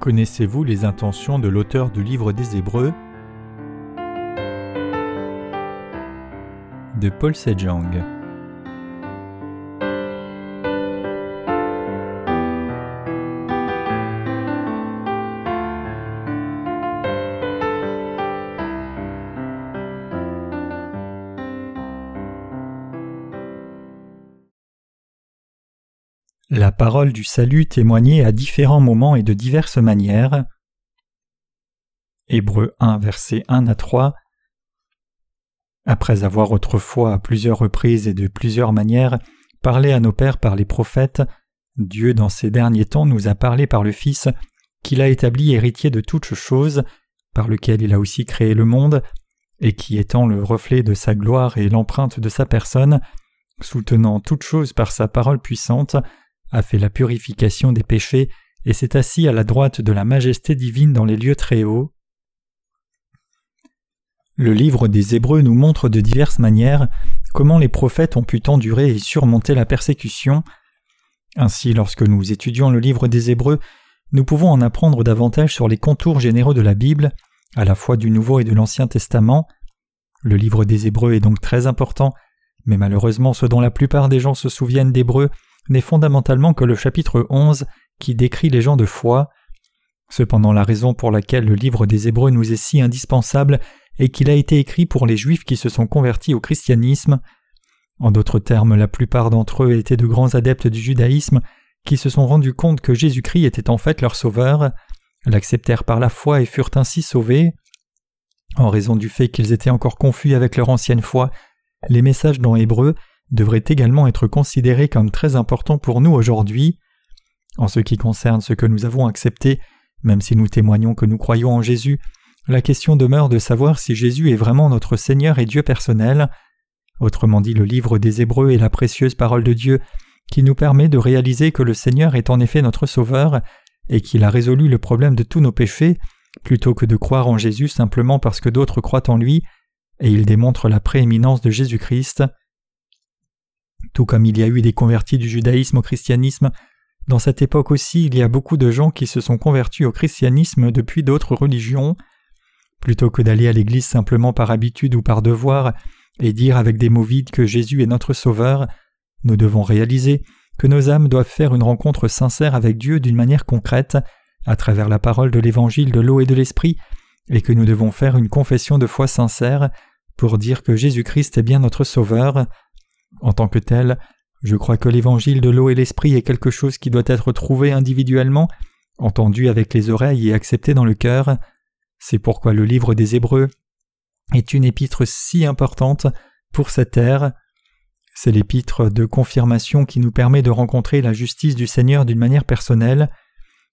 Connaissez-vous les intentions de l'auteur du livre des Hébreux? De Paul Sejong. Parole du salut témoignée à différents moments et de diverses manières. Hébreux 1, versets 1 à 3. Après avoir autrefois à plusieurs reprises et de plusieurs manières parlé à nos pères par les prophètes, Dieu dans ces derniers temps nous a parlé par le Fils, qu'il a établi héritier de toutes choses, par lequel il a aussi créé le monde, et qui étant le reflet de sa gloire et l'empreinte de sa personne, soutenant toutes choses par sa parole puissante, a fait la purification des péchés et s'est assis à la droite de la majesté divine dans les lieux très hauts. Le livre des Hébreux nous montre de diverses manières comment les prophètes ont pu endurer et surmonter la persécution. Ainsi, lorsque nous étudions le livre des Hébreux, nous pouvons en apprendre davantage sur les contours généraux de la Bible, à la fois du Nouveau et de l'Ancien Testament. Le livre des Hébreux est donc très important, mais malheureusement ce dont la plupart des gens se souviennent d'Hébreux n'est fondamentalement que le chapitre 11 qui décrit les gens de foi. Cependant la raison pour laquelle le livre des Hébreux nous est si indispensable est qu'il a été écrit pour les Juifs qui se sont convertis au christianisme. En d'autres termes, la plupart d'entre eux étaient de grands adeptes du judaïsme qui se sont rendus compte que Jésus-Christ était en fait leur sauveur, l'acceptèrent par la foi et furent ainsi sauvés. En raison du fait qu'ils étaient encore confus avec leur ancienne foi, les messages dans Hébreu devrait également être considéré comme très important pour nous aujourd'hui. En ce qui concerne ce que nous avons accepté, même si nous témoignons que nous croyons en Jésus, la question demeure de savoir si Jésus est vraiment notre Seigneur et Dieu personnel. Autrement dit, le livre des Hébreux est la précieuse parole de Dieu qui nous permet de réaliser que le Seigneur est en effet notre Sauveur et qu'il a résolu le problème de tous nos péchés, plutôt que de croire en Jésus simplement parce que d'autres croient en lui, et il démontre la prééminence de Jésus-Christ. Tout comme il y a eu des convertis du judaïsme au christianisme, dans cette époque aussi il y a beaucoup de gens qui se sont convertis au christianisme depuis d'autres religions. Plutôt que d'aller à l'église simplement par habitude ou par devoir, et dire avec des mots vides que Jésus est notre Sauveur, nous devons réaliser que nos âmes doivent faire une rencontre sincère avec Dieu d'une manière concrète, à travers la parole de l'évangile de l'eau et de l'esprit, et que nous devons faire une confession de foi sincère pour dire que Jésus-Christ est bien notre Sauveur. En tant que tel, je crois que l'évangile de l'eau et l'esprit est quelque chose qui doit être trouvé individuellement, entendu avec les oreilles et accepté dans le cœur. C'est pourquoi le livre des Hébreux est une épître si importante pour cette ère. C'est l'épître de confirmation qui nous permet de rencontrer la justice du Seigneur d'une manière personnelle.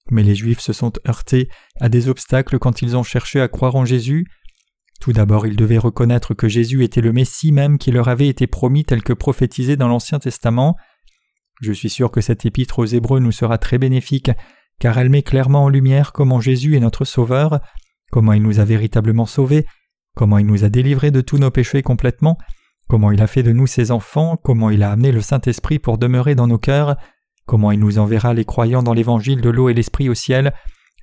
Mais les Juifs se sont heurtés à des obstacles quand ils ont cherché à croire en Jésus. Tout d'abord, ils devaient reconnaître que Jésus était le Messie même qui leur avait été promis tel que prophétisé dans l'Ancien Testament. Je suis sûr que cette épître aux Hébreux nous sera très bénéfique, car elle met clairement en lumière comment Jésus est notre Sauveur, comment il nous a véritablement sauvés, comment il nous a délivrés de tous nos péchés complètement, comment il a fait de nous ses enfants, comment il a amené le Saint-Esprit pour demeurer dans nos cœurs, comment il nous enverra les croyants dans l'évangile de l'eau et l'esprit au ciel,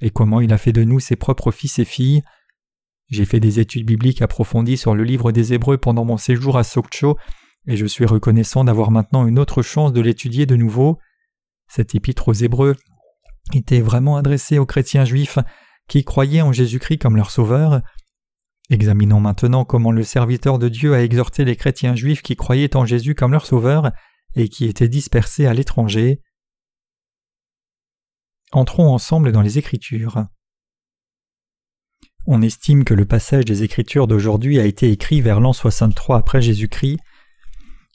et comment il a fait de nous ses propres fils et filles. J'ai fait des études bibliques approfondies sur le livre des Hébreux pendant mon séjour à Sokcho, et je suis reconnaissant d'avoir maintenant une autre chance de l'étudier de nouveau. Cet épître aux Hébreux était vraiment adressé aux chrétiens juifs qui croyaient en Jésus-Christ comme leur sauveur. Examinons maintenant comment le serviteur de Dieu a exhorté les chrétiens juifs qui croyaient en Jésus comme leur sauveur et qui étaient dispersés à l'étranger. Entrons ensemble dans les Écritures. On estime que le passage des Écritures d'aujourd'hui a été écrit vers l'an 63 après Jésus-Christ.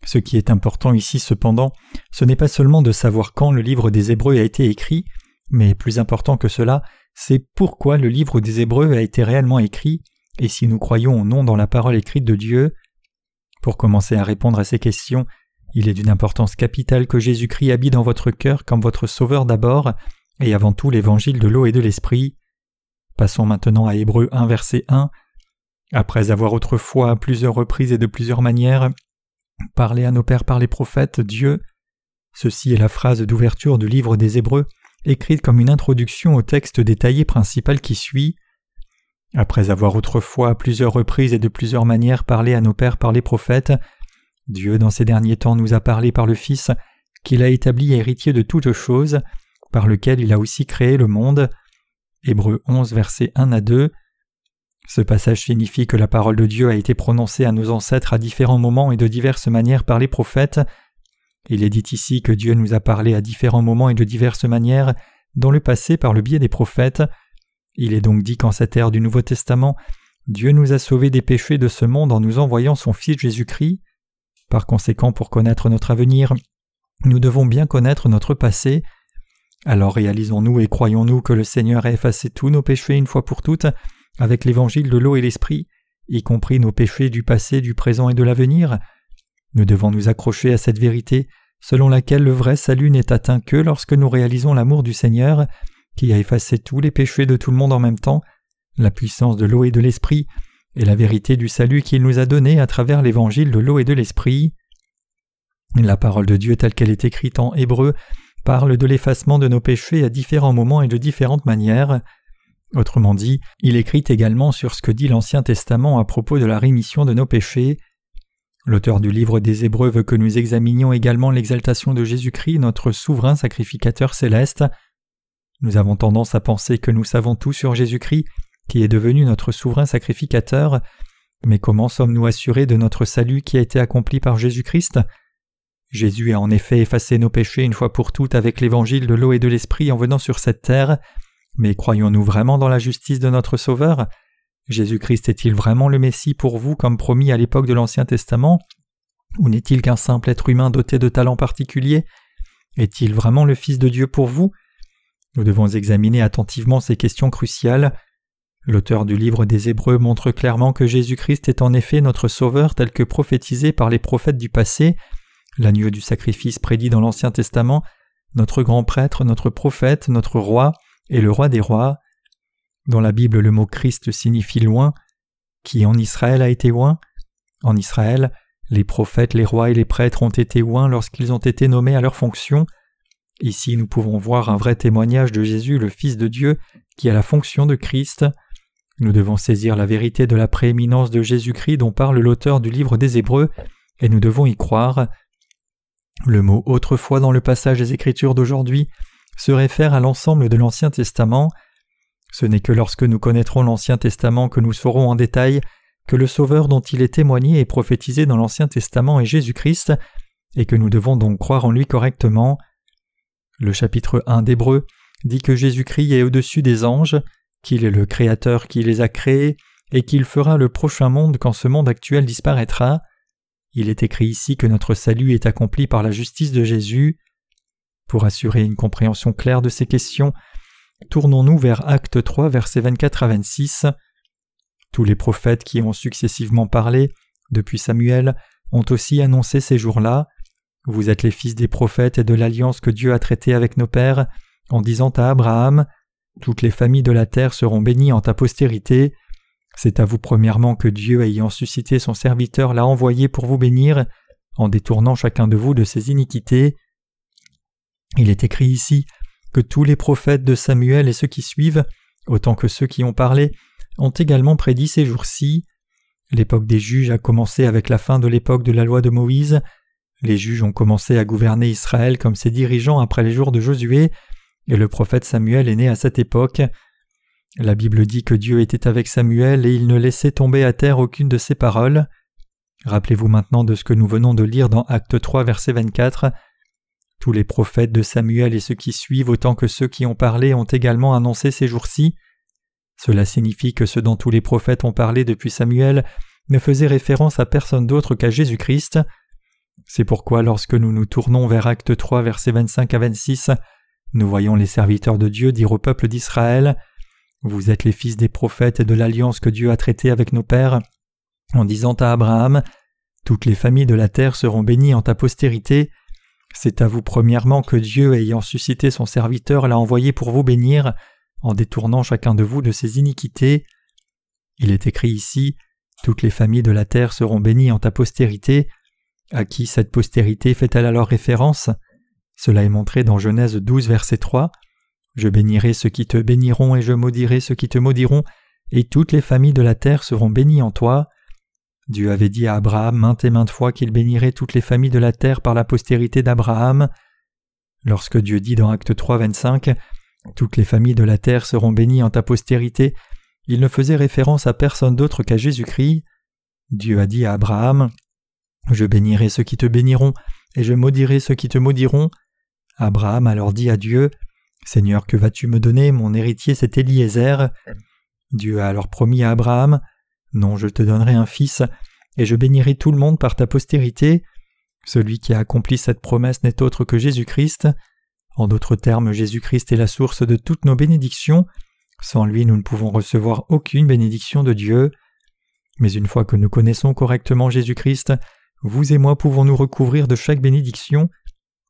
Ce qui est important ici cependant, ce n'est pas seulement de savoir quand le livre des Hébreux a été écrit, mais plus important que cela, c'est pourquoi le livre des Hébreux a été réellement écrit, et si nous croyons ou non dans la parole écrite de Dieu. Pour commencer à répondre à ces questions, il est d'une importance capitale que Jésus-Christ habite dans votre cœur comme votre Sauveur d'abord, et avant tout l'évangile de l'eau et de l'esprit. Passons maintenant à Hébreu 1 verset 1. Après avoir autrefois à plusieurs reprises et de plusieurs manières parlé à nos pères par les prophètes, Dieu. Ceci est la phrase d'ouverture du livre des Hébreux écrite comme une introduction au texte détaillé principal qui suit. Après avoir autrefois à plusieurs reprises et de plusieurs manières parlé à nos pères par les prophètes, Dieu dans ces derniers temps nous a parlé par le Fils, qu'il a établi héritier de toutes choses, par lequel il a aussi créé le monde. Hébreux 11 versets 1 à 2. Ce passage signifie que la parole de Dieu a été prononcée à nos ancêtres à différents moments et de diverses manières par les prophètes. Il est dit ici que Dieu nous a parlé à différents moments et de diverses manières dans le passé par le biais des prophètes. Il est donc dit qu'en cette ère du Nouveau Testament, Dieu nous a sauvés des péchés de ce monde en nous envoyant son Fils Jésus-Christ. Par conséquent, pour connaître notre avenir, nous devons bien connaître notre passé. Alors réalisons-nous et croyons-nous que le Seigneur a effacé tous nos péchés une fois pour toutes avec l'évangile de l'eau et l'esprit, y compris nos péchés du passé, du présent et de l'avenir Nous devons nous accrocher à cette vérité selon laquelle le vrai salut n'est atteint que lorsque nous réalisons l'amour du Seigneur, qui a effacé tous les péchés de tout le monde en même temps, la puissance de l'eau et de l'esprit, et la vérité du salut qu'il nous a donné à travers l'évangile de l'eau et de l'esprit. La parole de Dieu telle qu'elle est écrite en hébreu parle de l'effacement de nos péchés à différents moments et de différentes manières. Autrement dit, il écrit également sur ce que dit l'Ancien Testament à propos de la rémission de nos péchés. L'auteur du livre des Hébreux veut que nous examinions également l'exaltation de Jésus-Christ, notre souverain sacrificateur céleste. Nous avons tendance à penser que nous savons tout sur Jésus-Christ, qui est devenu notre souverain sacrificateur, mais comment sommes-nous assurés de notre salut qui a été accompli par Jésus-Christ? Jésus a en effet effacé nos péchés une fois pour toutes avec l'évangile de l'eau et de l'esprit en venant sur cette terre, mais croyons-nous vraiment dans la justice de notre Sauveur? Jésus-Christ est-il vraiment le Messie pour vous comme promis à l'époque de l'Ancien Testament? Ou n'est-il qu'un simple être humain doté de talents particuliers? Est-il vraiment le Fils de Dieu pour vous? Nous devons examiner attentivement ces questions cruciales. L'auteur du livre des Hébreux montre clairement que Jésus-Christ est en effet notre Sauveur tel que prophétisé par les prophètes du passé, l'agneau du sacrifice prédit dans l'Ancien Testament, notre grand prêtre, notre prophète, notre roi et le roi des rois. Dans la Bible, le mot Christ signifie loin. Qui en Israël a été loin? En Israël, les prophètes, les rois et les prêtres ont été loin lorsqu'ils ont été nommés à leur fonction. Ici, nous pouvons voir un vrai témoignage de Jésus, le Fils de Dieu, qui a la fonction de Christ. Nous devons saisir la vérité de la prééminence de Jésus-Christ dont parle l'auteur du livre des Hébreux, et nous devons y croire. Le mot autrefois dans le passage des Écritures d'aujourd'hui se réfère à l'ensemble de l'Ancien Testament. Ce n'est que lorsque nous connaîtrons l'Ancien Testament que nous saurons en détail que le Sauveur dont il est témoigné et prophétisé dans l'Ancien Testament est Jésus-Christ, et que nous devons donc croire en lui correctement. Le chapitre 1 d'Hébreu dit que Jésus-Christ est au-dessus des anges, qu'il est le Créateur qui les a créés, et qu'il fera le prochain monde quand ce monde actuel disparaîtra. Il est écrit ici que notre salut est accompli par la justice de Jésus. Pour assurer une compréhension claire de ces questions, Tournons-nous vers Acte 3, versets 24 à 26. Tous les prophètes qui ont successivement parlé, depuis Samuel, ont aussi annoncé ces jours-là. Vous êtes les fils des prophètes et de l'alliance que Dieu a traitée avec nos pères, en disant à Abraham Toutes les familles de la terre seront bénies en ta postérité. C'est à vous premièrement que Dieu, ayant suscité son serviteur, l'a envoyé pour vous bénir, en détournant chacun de vous de ses iniquités. Il est écrit ici que tous les prophètes de Samuel et ceux qui suivent, autant que ceux qui ont parlé, ont également prédit ces jours-ci. L'époque des juges a commencé avec la fin de l'époque de la loi de Moïse. Les juges ont commencé à gouverner Israël comme ses dirigeants après les jours de Josué, et le prophète Samuel est né à cette époque. La Bible dit que Dieu était avec Samuel et il ne laissait tomber à terre aucune de ses paroles. Rappelez-vous maintenant de ce que nous venons de lire dans Acte 3 verset 24. Tous les prophètes de Samuel et ceux qui suivent autant que ceux qui ont parlé ont également annoncé ces jours-ci. Cela signifie que ce dont tous les prophètes ont parlé depuis Samuel ne faisait référence à personne d'autre qu'à Jésus-Christ. C'est pourquoi lorsque nous nous tournons vers Acte 3 versets 25 à 26, nous voyons les serviteurs de Dieu dire au peuple d'Israël Vous êtes les fils des prophètes et de l'alliance que Dieu a traitée avec nos pères, en disant à Abraham Toutes les familles de la terre seront bénies en ta postérité. C'est à vous premièrement que Dieu, ayant suscité son serviteur, l'a envoyé pour vous bénir, en détournant chacun de vous de ses iniquités. Il est écrit ici Toutes les familles de la terre seront bénies en ta postérité. À qui cette postérité fait-elle alors référence? Cela est montré dans Genèse 12, verset 3. Je bénirai ceux qui te béniront et je maudirai ceux qui te maudiront, et toutes les familles de la terre seront bénies en toi. Dieu avait dit à Abraham maintes et maintes fois qu'il bénirait toutes les familles de la terre par la postérité d'Abraham. Lorsque Dieu dit dans Acte 3, 25 Toutes les familles de la terre seront bénies en ta postérité, il ne faisait référence à personne d'autre qu'à Jésus-Christ. Dieu a dit à Abraham Je bénirai ceux qui te béniront, et je maudirai ceux qui te maudiront. Abraham alors dit à Dieu Seigneur, que vas-tu me donner? Mon héritier, c'est Eliezer. Dieu a alors promis à Abraham Non, je te donnerai un fils, et je bénirai tout le monde par ta postérité. Celui qui a accompli cette promesse n'est autre que Jésus-Christ. En d'autres termes, Jésus-Christ est la source de toutes nos bénédictions. Sans lui, nous ne pouvons recevoir aucune bénédiction de Dieu. Mais une fois que nous connaissons correctement Jésus-Christ, vous et moi pouvons nous recouvrir de chaque bénédiction.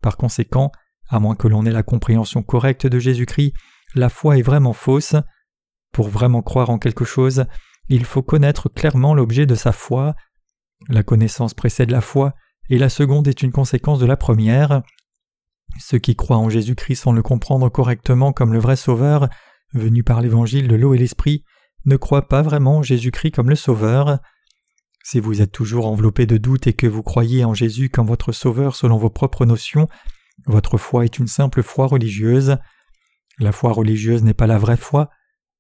Par conséquent, à moins que l'on ait la compréhension correcte de Jésus-Christ, la foi est vraiment fausse. Pour vraiment croire en quelque chose, il faut connaître clairement l'objet de sa foi. La connaissance précède la foi, et la seconde est une conséquence de la première. Ceux qui croient en Jésus-Christ sans le comprendre correctement comme le vrai Sauveur, venu par l'évangile de l'eau et l'esprit, ne croient pas vraiment en Jésus-Christ comme le Sauveur. Si vous êtes toujours enveloppé de doutes et que vous croyez en Jésus comme votre Sauveur selon vos propres notions, votre foi est une simple foi religieuse. La foi religieuse n'est pas la vraie foi.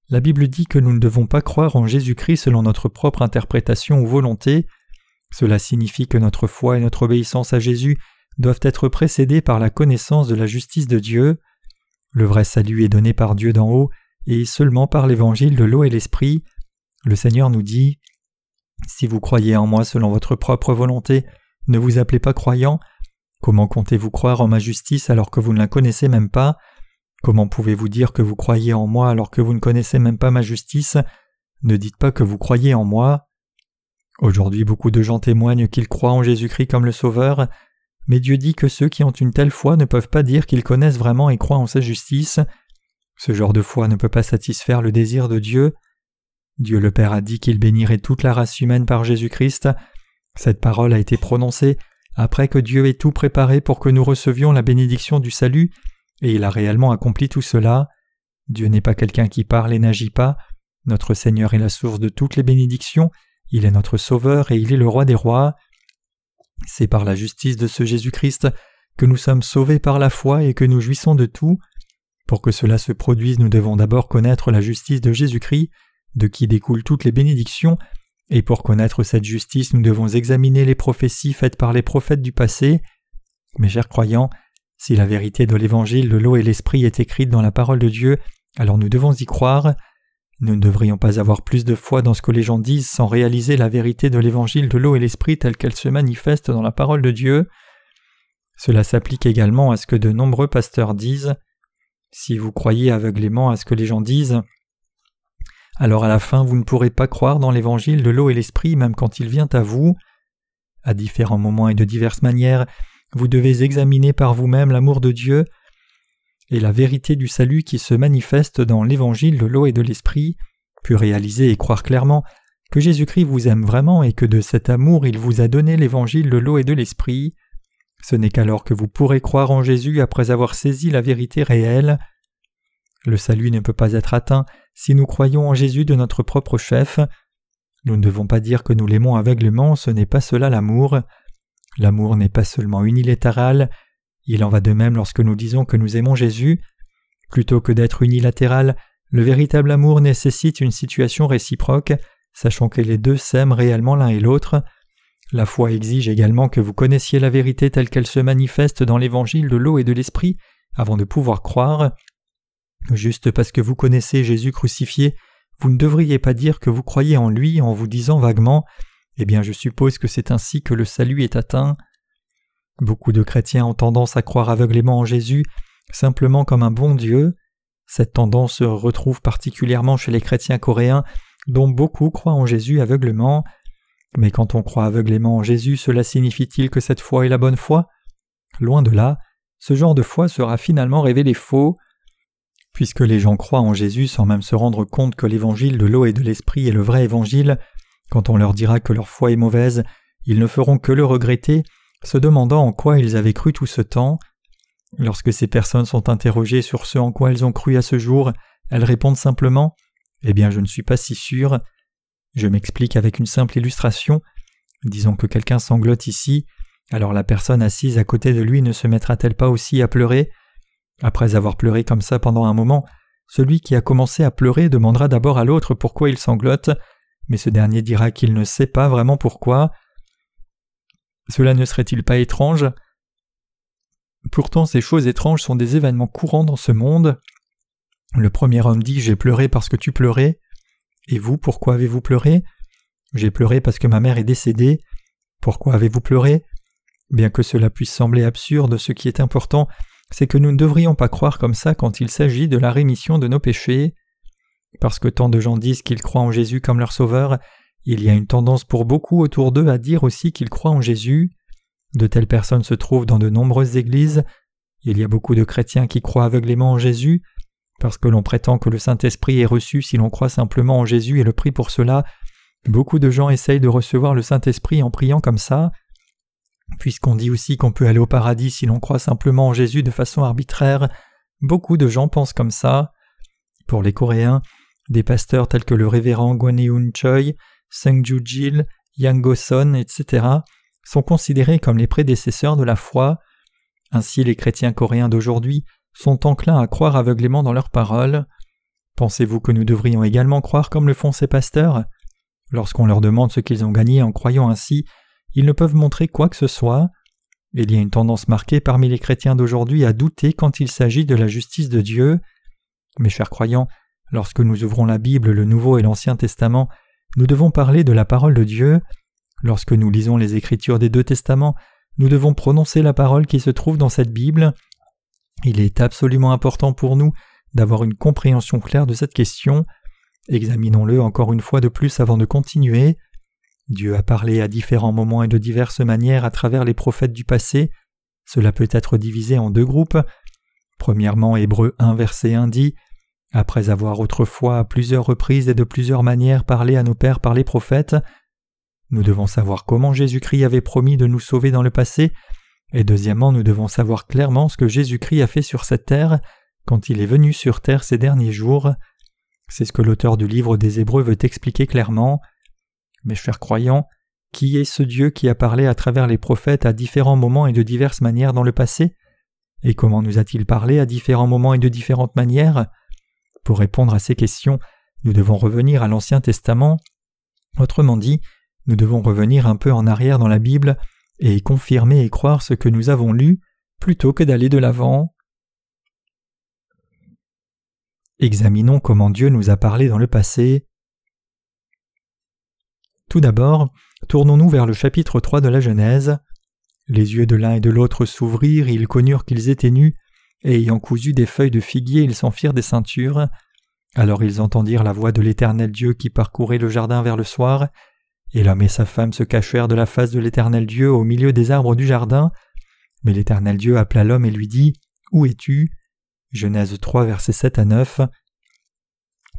La Bible dit que nous ne devons pas croire en Jésus-Christ selon notre propre interprétation ou volonté. Cela signifie que notre foi et notre obéissance à Jésus doivent être précédées par la connaissance de la justice de Dieu. Le vrai salut est donné par Dieu d'en haut et seulement par l'évangile de l'eau et l'esprit. Le Seigneur nous dit Si vous croyez en moi selon votre propre volonté, ne vous appelez pas croyant, Comment comptez-vous croire en ma justice alors que vous ne la connaissez même pas? Comment pouvez-vous dire que vous croyez en moi alors que vous ne connaissez même pas ma justice? Ne dites pas que vous croyez en moi. Aujourd'hui beaucoup de gens témoignent qu'ils croient en Jésus-Christ comme le Sauveur, mais Dieu dit que ceux qui ont une telle foi ne peuvent pas dire qu'ils connaissent vraiment et croient en sa justice. Ce genre de foi ne peut pas satisfaire le désir de Dieu. Dieu le Père a dit qu'il bénirait toute la race humaine par Jésus-Christ. Cette parole a été prononcée après que Dieu ait tout préparé pour que nous recevions la bénédiction du salut, et il a réellement accompli tout cela. Dieu n'est pas quelqu'un qui parle et n'agit pas, notre Seigneur est la source de toutes les bénédictions, il est notre Sauveur et il est le roi des rois. C'est par la justice de ce Jésus-Christ que nous sommes sauvés par la foi et que nous jouissons de tout. Pour que cela se produise, nous devons d'abord connaître la justice de Jésus-Christ, de qui découlent toutes les bénédictions, et pour connaître cette justice, nous devons examiner les prophéties faites par les prophètes du passé. Mes chers croyants, si la vérité de l'évangile de l'eau et l'esprit est écrite dans la parole de Dieu, alors nous devons y croire. Nous ne devrions pas avoir plus de foi dans ce que les gens disent sans réaliser la vérité de l'évangile de l'eau et l'esprit telle qu'elle se manifeste dans la parole de Dieu. Cela s'applique également à ce que de nombreux pasteurs disent. Si vous croyez aveuglément à ce que les gens disent, alors à la fin vous ne pourrez pas croire dans l'évangile de l'eau et l'esprit même quand il vient à vous. À différents moments et de diverses manières, vous devez examiner par vous-même l'amour de Dieu et la vérité du salut qui se manifeste dans l'évangile de l'eau et de l'esprit, puis réaliser et croire clairement que Jésus-Christ vous aime vraiment et que de cet amour il vous a donné l'évangile de l'eau et de l'esprit. Ce n'est qu'alors que vous pourrez croire en Jésus après avoir saisi la vérité réelle. Le salut ne peut pas être atteint si nous croyons en Jésus de notre propre chef. Nous ne devons pas dire que nous l'aimons aveuglément, ce n'est pas cela l'amour. L'amour n'est pas seulement unilatéral, il en va de même lorsque nous disons que nous aimons Jésus. Plutôt que d'être unilatéral, le véritable amour nécessite une situation réciproque, sachant que les deux s'aiment réellement l'un et l'autre. La foi exige également que vous connaissiez la vérité telle qu'elle se manifeste dans l'évangile de l'eau et de l'esprit avant de pouvoir croire. Juste parce que vous connaissez Jésus crucifié, vous ne devriez pas dire que vous croyez en lui en vous disant vaguement Eh bien, je suppose que c'est ainsi que le salut est atteint. Beaucoup de chrétiens ont tendance à croire aveuglément en Jésus simplement comme un bon Dieu. Cette tendance se retrouve particulièrement chez les chrétiens coréens, dont beaucoup croient en Jésus aveuglément. Mais quand on croit aveuglément en Jésus, cela signifie-t-il que cette foi est la bonne foi? Loin de là, ce genre de foi sera finalement révélé faux. Puisque les gens croient en Jésus sans même se rendre compte que l'évangile de l'eau et de l'esprit est le vrai évangile, quand on leur dira que leur foi est mauvaise, ils ne feront que le regretter, se demandant en quoi ils avaient cru tout ce temps. Lorsque ces personnes sont interrogées sur ce en quoi elles ont cru à ce jour, elles répondent simplement Eh bien, je ne suis pas si sûr. Je m'explique avec une simple illustration. Disons que quelqu'un sanglote ici, alors la personne assise à côté de lui ne se mettra-t-elle pas aussi à pleurer? Après avoir pleuré comme ça pendant un moment, celui qui a commencé à pleurer demandera d'abord à l'autre pourquoi il sanglote, mais ce dernier dira qu'il ne sait pas vraiment pourquoi. Cela ne serait-il pas étrange? Pourtant ces choses étranges sont des événements courants dans ce monde. Le premier homme dit J'ai pleuré parce que tu pleurais. Et vous, pourquoi avez-vous pleuré? J'ai pleuré parce que ma mère est décédée. Pourquoi avez-vous pleuré? Bien que cela puisse sembler absurde, ce qui est important, c'est que nous ne devrions pas croire comme ça quand il s'agit de la rémission de nos péchés. Parce que tant de gens disent qu'ils croient en Jésus comme leur sauveur, il y a une tendance pour beaucoup autour d'eux à dire aussi qu'ils croient en Jésus. De telles personnes se trouvent dans de nombreuses églises. Il y a beaucoup de chrétiens qui croient aveuglément en Jésus, parce que l'on prétend que le Saint-Esprit est reçu si l'on croit simplement en Jésus et le prie pour cela. Beaucoup de gens essayent de recevoir le Saint-Esprit en priant comme ça. Puisqu'on dit aussi qu'on peut aller au paradis si l'on croit simplement en Jésus de façon arbitraire, beaucoup de gens pensent comme ça. Pour les Coréens, des pasteurs tels que le révérend Gwaneun Choi, Seungju Jil, Yang Goson, etc., sont considérés comme les prédécesseurs de la foi. Ainsi, les chrétiens coréens d'aujourd'hui sont enclins à croire aveuglément dans leurs paroles. Pensez-vous que nous devrions également croire comme le font ces pasteurs? Lorsqu'on leur demande ce qu'ils ont gagné en croyant ainsi, ils ne peuvent montrer quoi que ce soit. Il y a une tendance marquée parmi les chrétiens d'aujourd'hui à douter quand il s'agit de la justice de Dieu. Mes chers croyants, lorsque nous ouvrons la Bible, le Nouveau et l'Ancien Testament, nous devons parler de la parole de Dieu. Lorsque nous lisons les Écritures des deux Testaments, nous devons prononcer la parole qui se trouve dans cette Bible. Il est absolument important pour nous d'avoir une compréhension claire de cette question. Examinons-le encore une fois de plus avant de continuer. Dieu a parlé à différents moments et de diverses manières à travers les prophètes du passé. Cela peut être divisé en deux groupes. Premièrement, Hébreu 1 verset 1 dit Après avoir autrefois à plusieurs reprises et de plusieurs manières parlé à nos pères par les prophètes, nous devons savoir comment Jésus-Christ avait promis de nous sauver dans le passé, et deuxièmement, nous devons savoir clairement ce que Jésus-Christ a fait sur cette terre quand il est venu sur terre ces derniers jours. C'est ce que l'auteur du livre des Hébreux veut expliquer clairement. Mes chers croyants, qui est ce Dieu qui a parlé à travers les prophètes à différents moments et de diverses manières dans le passé? Et comment nous a-t-il parlé à différents moments et de différentes manières? Pour répondre à ces questions, nous devons revenir à l'Ancien Testament. Autrement dit, nous devons revenir un peu en arrière dans la Bible et confirmer et croire ce que nous avons lu plutôt que d'aller de l'avant. Examinons comment Dieu nous a parlé dans le passé. Tout d'abord, tournons-nous vers le chapitre 3 de la Genèse. Les yeux de l'un et de l'autre s'ouvrirent, ils connurent qu'ils étaient nus, et ayant cousu des feuilles de figuier, ils s'en firent des ceintures. Alors ils entendirent la voix de l'Éternel Dieu qui parcourait le jardin vers le soir, et l'homme et sa femme se cachèrent de la face de l'Éternel Dieu au milieu des arbres du jardin. Mais l'Éternel Dieu appela l'homme et lui dit Où es-tu? Genèse 3, versets 7 à 9.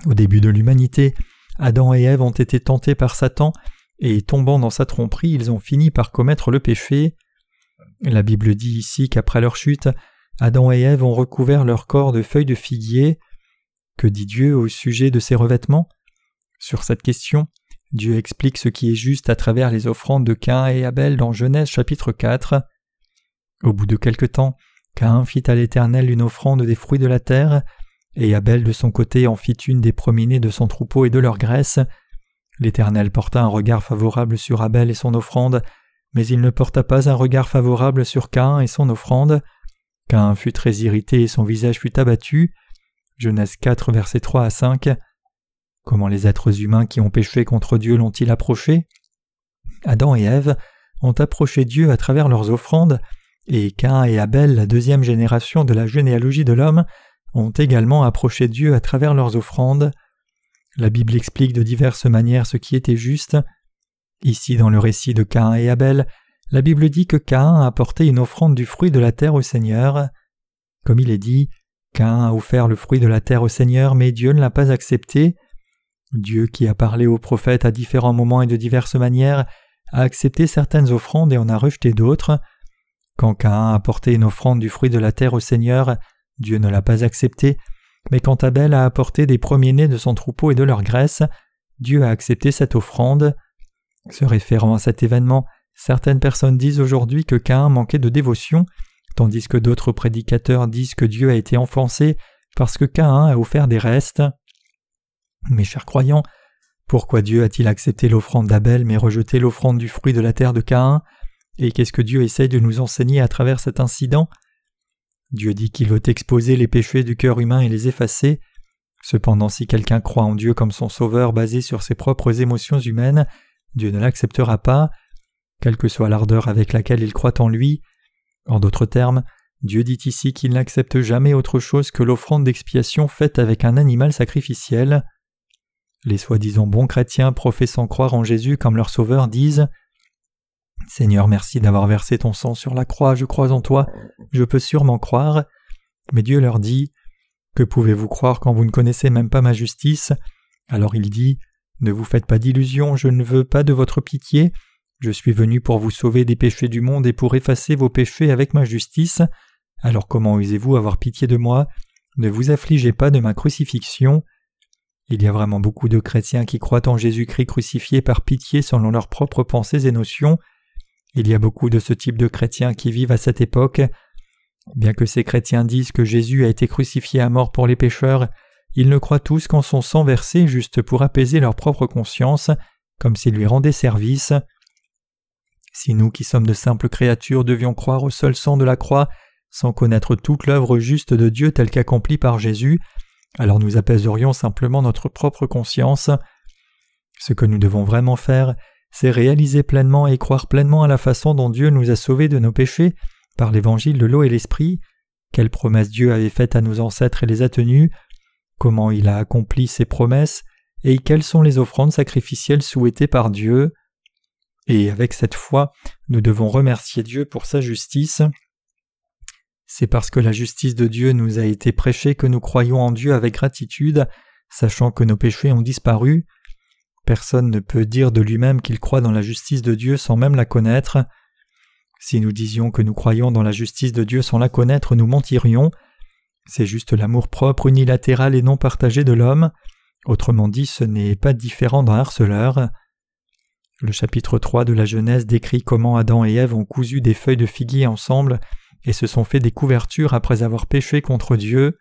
Au début de l'humanité, Adam et Ève ont été tentés par Satan, et tombant dans sa tromperie, ils ont fini par commettre le péché. La Bible dit ici qu'après leur chute, Adam et Ève ont recouvert leur corps de feuilles de figuier. Que dit Dieu au sujet de ces revêtements? Sur cette question, Dieu explique ce qui est juste à travers les offrandes de Cain et Abel dans Genèse chapitre 4. Au bout de quelque temps, Cain fit à l'Éternel une offrande des fruits de la terre, et Abel de son côté en fit une des promenées de son troupeau et de leur graisse. L'Éternel porta un regard favorable sur Abel et son offrande, mais il ne porta pas un regard favorable sur Cain et son offrande. Cain fut très irrité et son visage fut abattu. Genèse 4, versets 3 à 5. Comment les êtres humains qui ont péché contre Dieu l'ont-ils approché? Adam et Ève ont approché Dieu à travers leurs offrandes, et Cain et Abel, la deuxième génération de la généalogie de l'homme, ont également approché Dieu à travers leurs offrandes. La Bible explique de diverses manières ce qui était juste. Ici, dans le récit de Cain et Abel, la Bible dit que Cain a apporté une offrande du fruit de la terre au Seigneur. Comme il est dit, Cain a offert le fruit de la terre au Seigneur, mais Dieu ne l'a pas accepté. Dieu, qui a parlé aux prophètes à différents moments et de diverses manières, a accepté certaines offrandes et en a rejeté d'autres. Quand Caïn a apporté une offrande du fruit de la terre au Seigneur, Dieu ne l'a pas accepté, mais quand Abel a apporté des premiers-nés de son troupeau et de leur graisse, Dieu a accepté cette offrande. Se référant à cet événement, certaines personnes disent aujourd'hui que Caïn manquait de dévotion, tandis que d'autres prédicateurs disent que Dieu a été enfoncé parce que Caïn a offert des restes. Mes chers croyants, pourquoi Dieu a-t-il accepté l'offrande d'Abel mais rejeté l'offrande du fruit de la terre de Caïn? Et qu'est-ce que Dieu essaye de nous enseigner à travers cet incident? Dieu dit qu'il veut exposer les péchés du cœur humain et les effacer. Cependant, si quelqu'un croit en Dieu comme son sauveur basé sur ses propres émotions humaines, Dieu ne l'acceptera pas, quelle que soit l'ardeur avec laquelle il croit en lui. En d'autres termes, Dieu dit ici qu'il n'accepte jamais autre chose que l'offrande d'expiation faite avec un animal sacrificiel. Les soi-disant bons chrétiens professant croire en Jésus comme leur sauveur disent Seigneur, merci d'avoir versé ton sang sur la croix, je crois en toi, je peux sûrement croire. Mais Dieu leur dit Que pouvez-vous croire quand vous ne connaissez même pas ma justice? Alors il dit Ne vous faites pas d'illusions, je ne veux pas de votre pitié, je suis venu pour vous sauver des péchés du monde et pour effacer vos péchés avec ma justice. Alors comment osez-vous avoir pitié de moi? Ne vous affligez pas de ma crucifixion. Il y a vraiment beaucoup de chrétiens qui croient en Jésus-Christ crucifié par pitié selon leurs propres pensées et notions. Il y a beaucoup de ce type de chrétiens qui vivent à cette époque. Bien que ces chrétiens disent que Jésus a été crucifié à mort pour les pécheurs, ils ne croient tous qu'en son sang versé juste pour apaiser leur propre conscience, comme s'il lui rendait service. Si nous qui sommes de simples créatures devions croire au seul sang de la croix, sans connaître toute l'œuvre juste de Dieu telle qu'accomplie par Jésus, alors nous apaiserions simplement notre propre conscience. Ce que nous devons vraiment faire, c'est réaliser pleinement et croire pleinement à la façon dont Dieu nous a sauvés de nos péchés par l'évangile de l'eau et l'esprit, quelles promesses Dieu avait faites à nos ancêtres et les a tenues, comment il a accompli ses promesses, et quelles sont les offrandes sacrificielles souhaitées par Dieu. Et avec cette foi, nous devons remercier Dieu pour sa justice. C'est parce que la justice de Dieu nous a été prêchée que nous croyons en Dieu avec gratitude, sachant que nos péchés ont disparu. Personne ne peut dire de lui-même qu'il croit dans la justice de Dieu sans même la connaître. Si nous disions que nous croyons dans la justice de Dieu sans la connaître, nous mentirions. C'est juste l'amour propre, unilatéral et non partagé de l'homme. Autrement dit, ce n'est pas différent d'un harceleur. Le chapitre 3 de la Genèse décrit comment Adam et Ève ont cousu des feuilles de figuier ensemble et se sont fait des couvertures après avoir péché contre Dieu.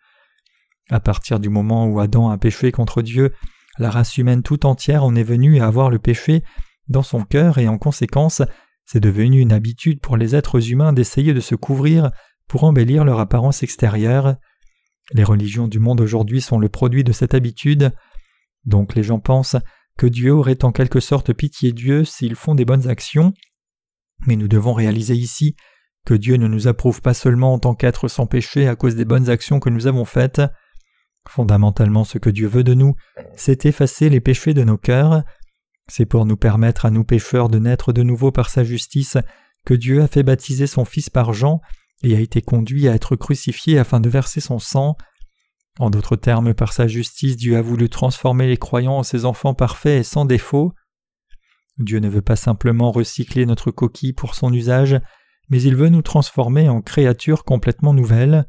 À partir du moment où Adam a péché contre Dieu, la race humaine tout entière en est venue à avoir le péché dans son cœur et en conséquence, c'est devenu une habitude pour les êtres humains d'essayer de se couvrir pour embellir leur apparence extérieure. Les religions du monde aujourd'hui sont le produit de cette habitude. Donc les gens pensent que Dieu aurait en quelque sorte pitié d'eux s'ils font des bonnes actions. Mais nous devons réaliser ici que Dieu ne nous approuve pas seulement en tant qu'être sans péché à cause des bonnes actions que nous avons faites. Fondamentalement ce que Dieu veut de nous, c'est effacer les péchés de nos cœurs. C'est pour nous permettre à nous pécheurs de naître de nouveau par sa justice que Dieu a fait baptiser son Fils par Jean et a été conduit à être crucifié afin de verser son sang. En d'autres termes, par sa justice, Dieu a voulu transformer les croyants en ses enfants parfaits et sans défaut. Dieu ne veut pas simplement recycler notre coquille pour son usage, mais il veut nous transformer en créatures complètement nouvelles.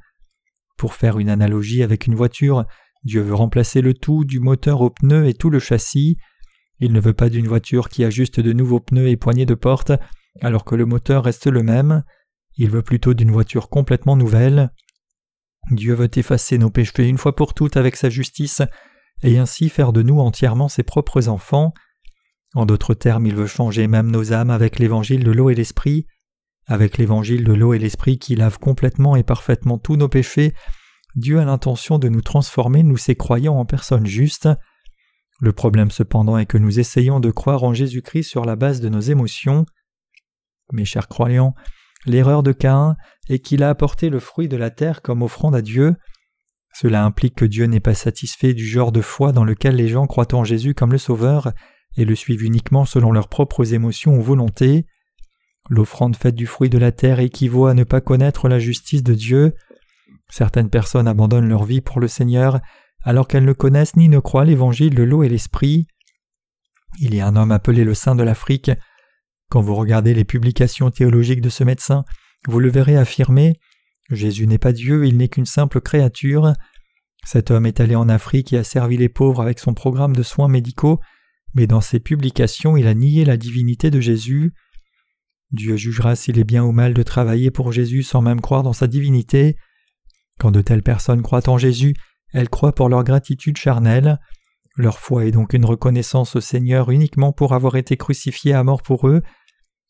Pour faire une analogie avec une voiture, Dieu veut remplacer le tout du moteur aux pneus et tout le châssis. Il ne veut pas d'une voiture qui a juste de nouveaux pneus et poignées de porte, alors que le moteur reste le même. Il veut plutôt d'une voiture complètement nouvelle. Dieu veut effacer nos péchés une fois pour toutes avec sa justice, et ainsi faire de nous entièrement ses propres enfants. En d'autres termes, il veut changer même nos âmes avec l'évangile de l'eau et l'esprit. Avec l'évangile de l'eau et l'esprit qui lave complètement et parfaitement tous nos péchés, Dieu a l'intention de nous transformer, nous ses croyants, en personnes justes. Le problème cependant est que nous essayons de croire en Jésus-Christ sur la base de nos émotions. Mes chers croyants, l'erreur de Caïn est qu'il a apporté le fruit de la terre comme offrande à Dieu. Cela implique que Dieu n'est pas satisfait du genre de foi dans lequel les gens croient en Jésus comme le Sauveur et le suivent uniquement selon leurs propres émotions ou volontés. L'offrande faite du fruit de la terre équivaut à ne pas connaître la justice de Dieu. Certaines personnes abandonnent leur vie pour le Seigneur alors qu'elles ne connaissent ni ne croient l'évangile de l'eau et l'esprit. Il y a un homme appelé le Saint de l'Afrique. Quand vous regardez les publications théologiques de ce médecin, vous le verrez affirmer Jésus n'est pas Dieu, il n'est qu'une simple créature. Cet homme est allé en Afrique et a servi les pauvres avec son programme de soins médicaux, mais dans ses publications il a nié la divinité de Jésus. Dieu jugera s'il est bien ou mal de travailler pour Jésus sans même croire dans sa divinité. Quand de telles personnes croient en Jésus, elles croient pour leur gratitude charnelle. Leur foi est donc une reconnaissance au Seigneur uniquement pour avoir été crucifié à mort pour eux,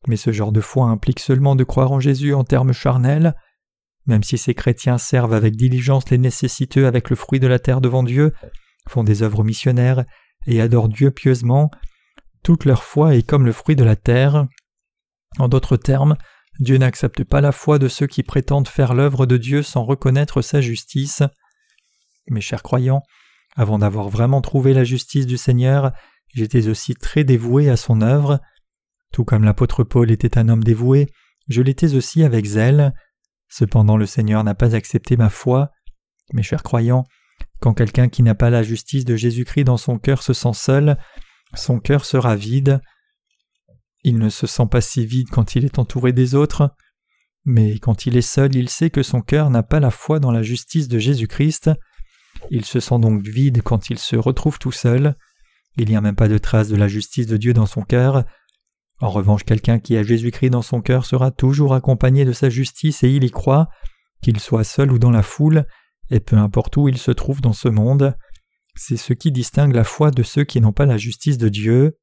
mais ce genre de foi implique seulement de croire en Jésus en termes charnels. Même si ces chrétiens servent avec diligence les nécessiteux avec le fruit de la terre devant Dieu, font des œuvres missionnaires et adorent Dieu pieusement, toute leur foi est comme le fruit de la terre. En d'autres termes, Dieu n'accepte pas la foi de ceux qui prétendent faire l'œuvre de Dieu sans reconnaître sa justice. Mes chers croyants, avant d'avoir vraiment trouvé la justice du Seigneur, j'étais aussi très dévoué à son œuvre. Tout comme l'apôtre Paul était un homme dévoué, je l'étais aussi avec zèle. Cependant le Seigneur n'a pas accepté ma foi. Mes chers croyants, quand quelqu'un qui n'a pas la justice de Jésus-Christ dans son cœur se sent seul, son cœur sera vide. Il ne se sent pas si vide quand il est entouré des autres, mais quand il est seul, il sait que son cœur n'a pas la foi dans la justice de Jésus-Christ. Il se sent donc vide quand il se retrouve tout seul. Il n'y a même pas de trace de la justice de Dieu dans son cœur. En revanche, quelqu'un qui a Jésus-Christ dans son cœur sera toujours accompagné de sa justice et il y croit, qu'il soit seul ou dans la foule, et peu importe où il se trouve dans ce monde. C'est ce qui distingue la foi de ceux qui n'ont pas la justice de Dieu.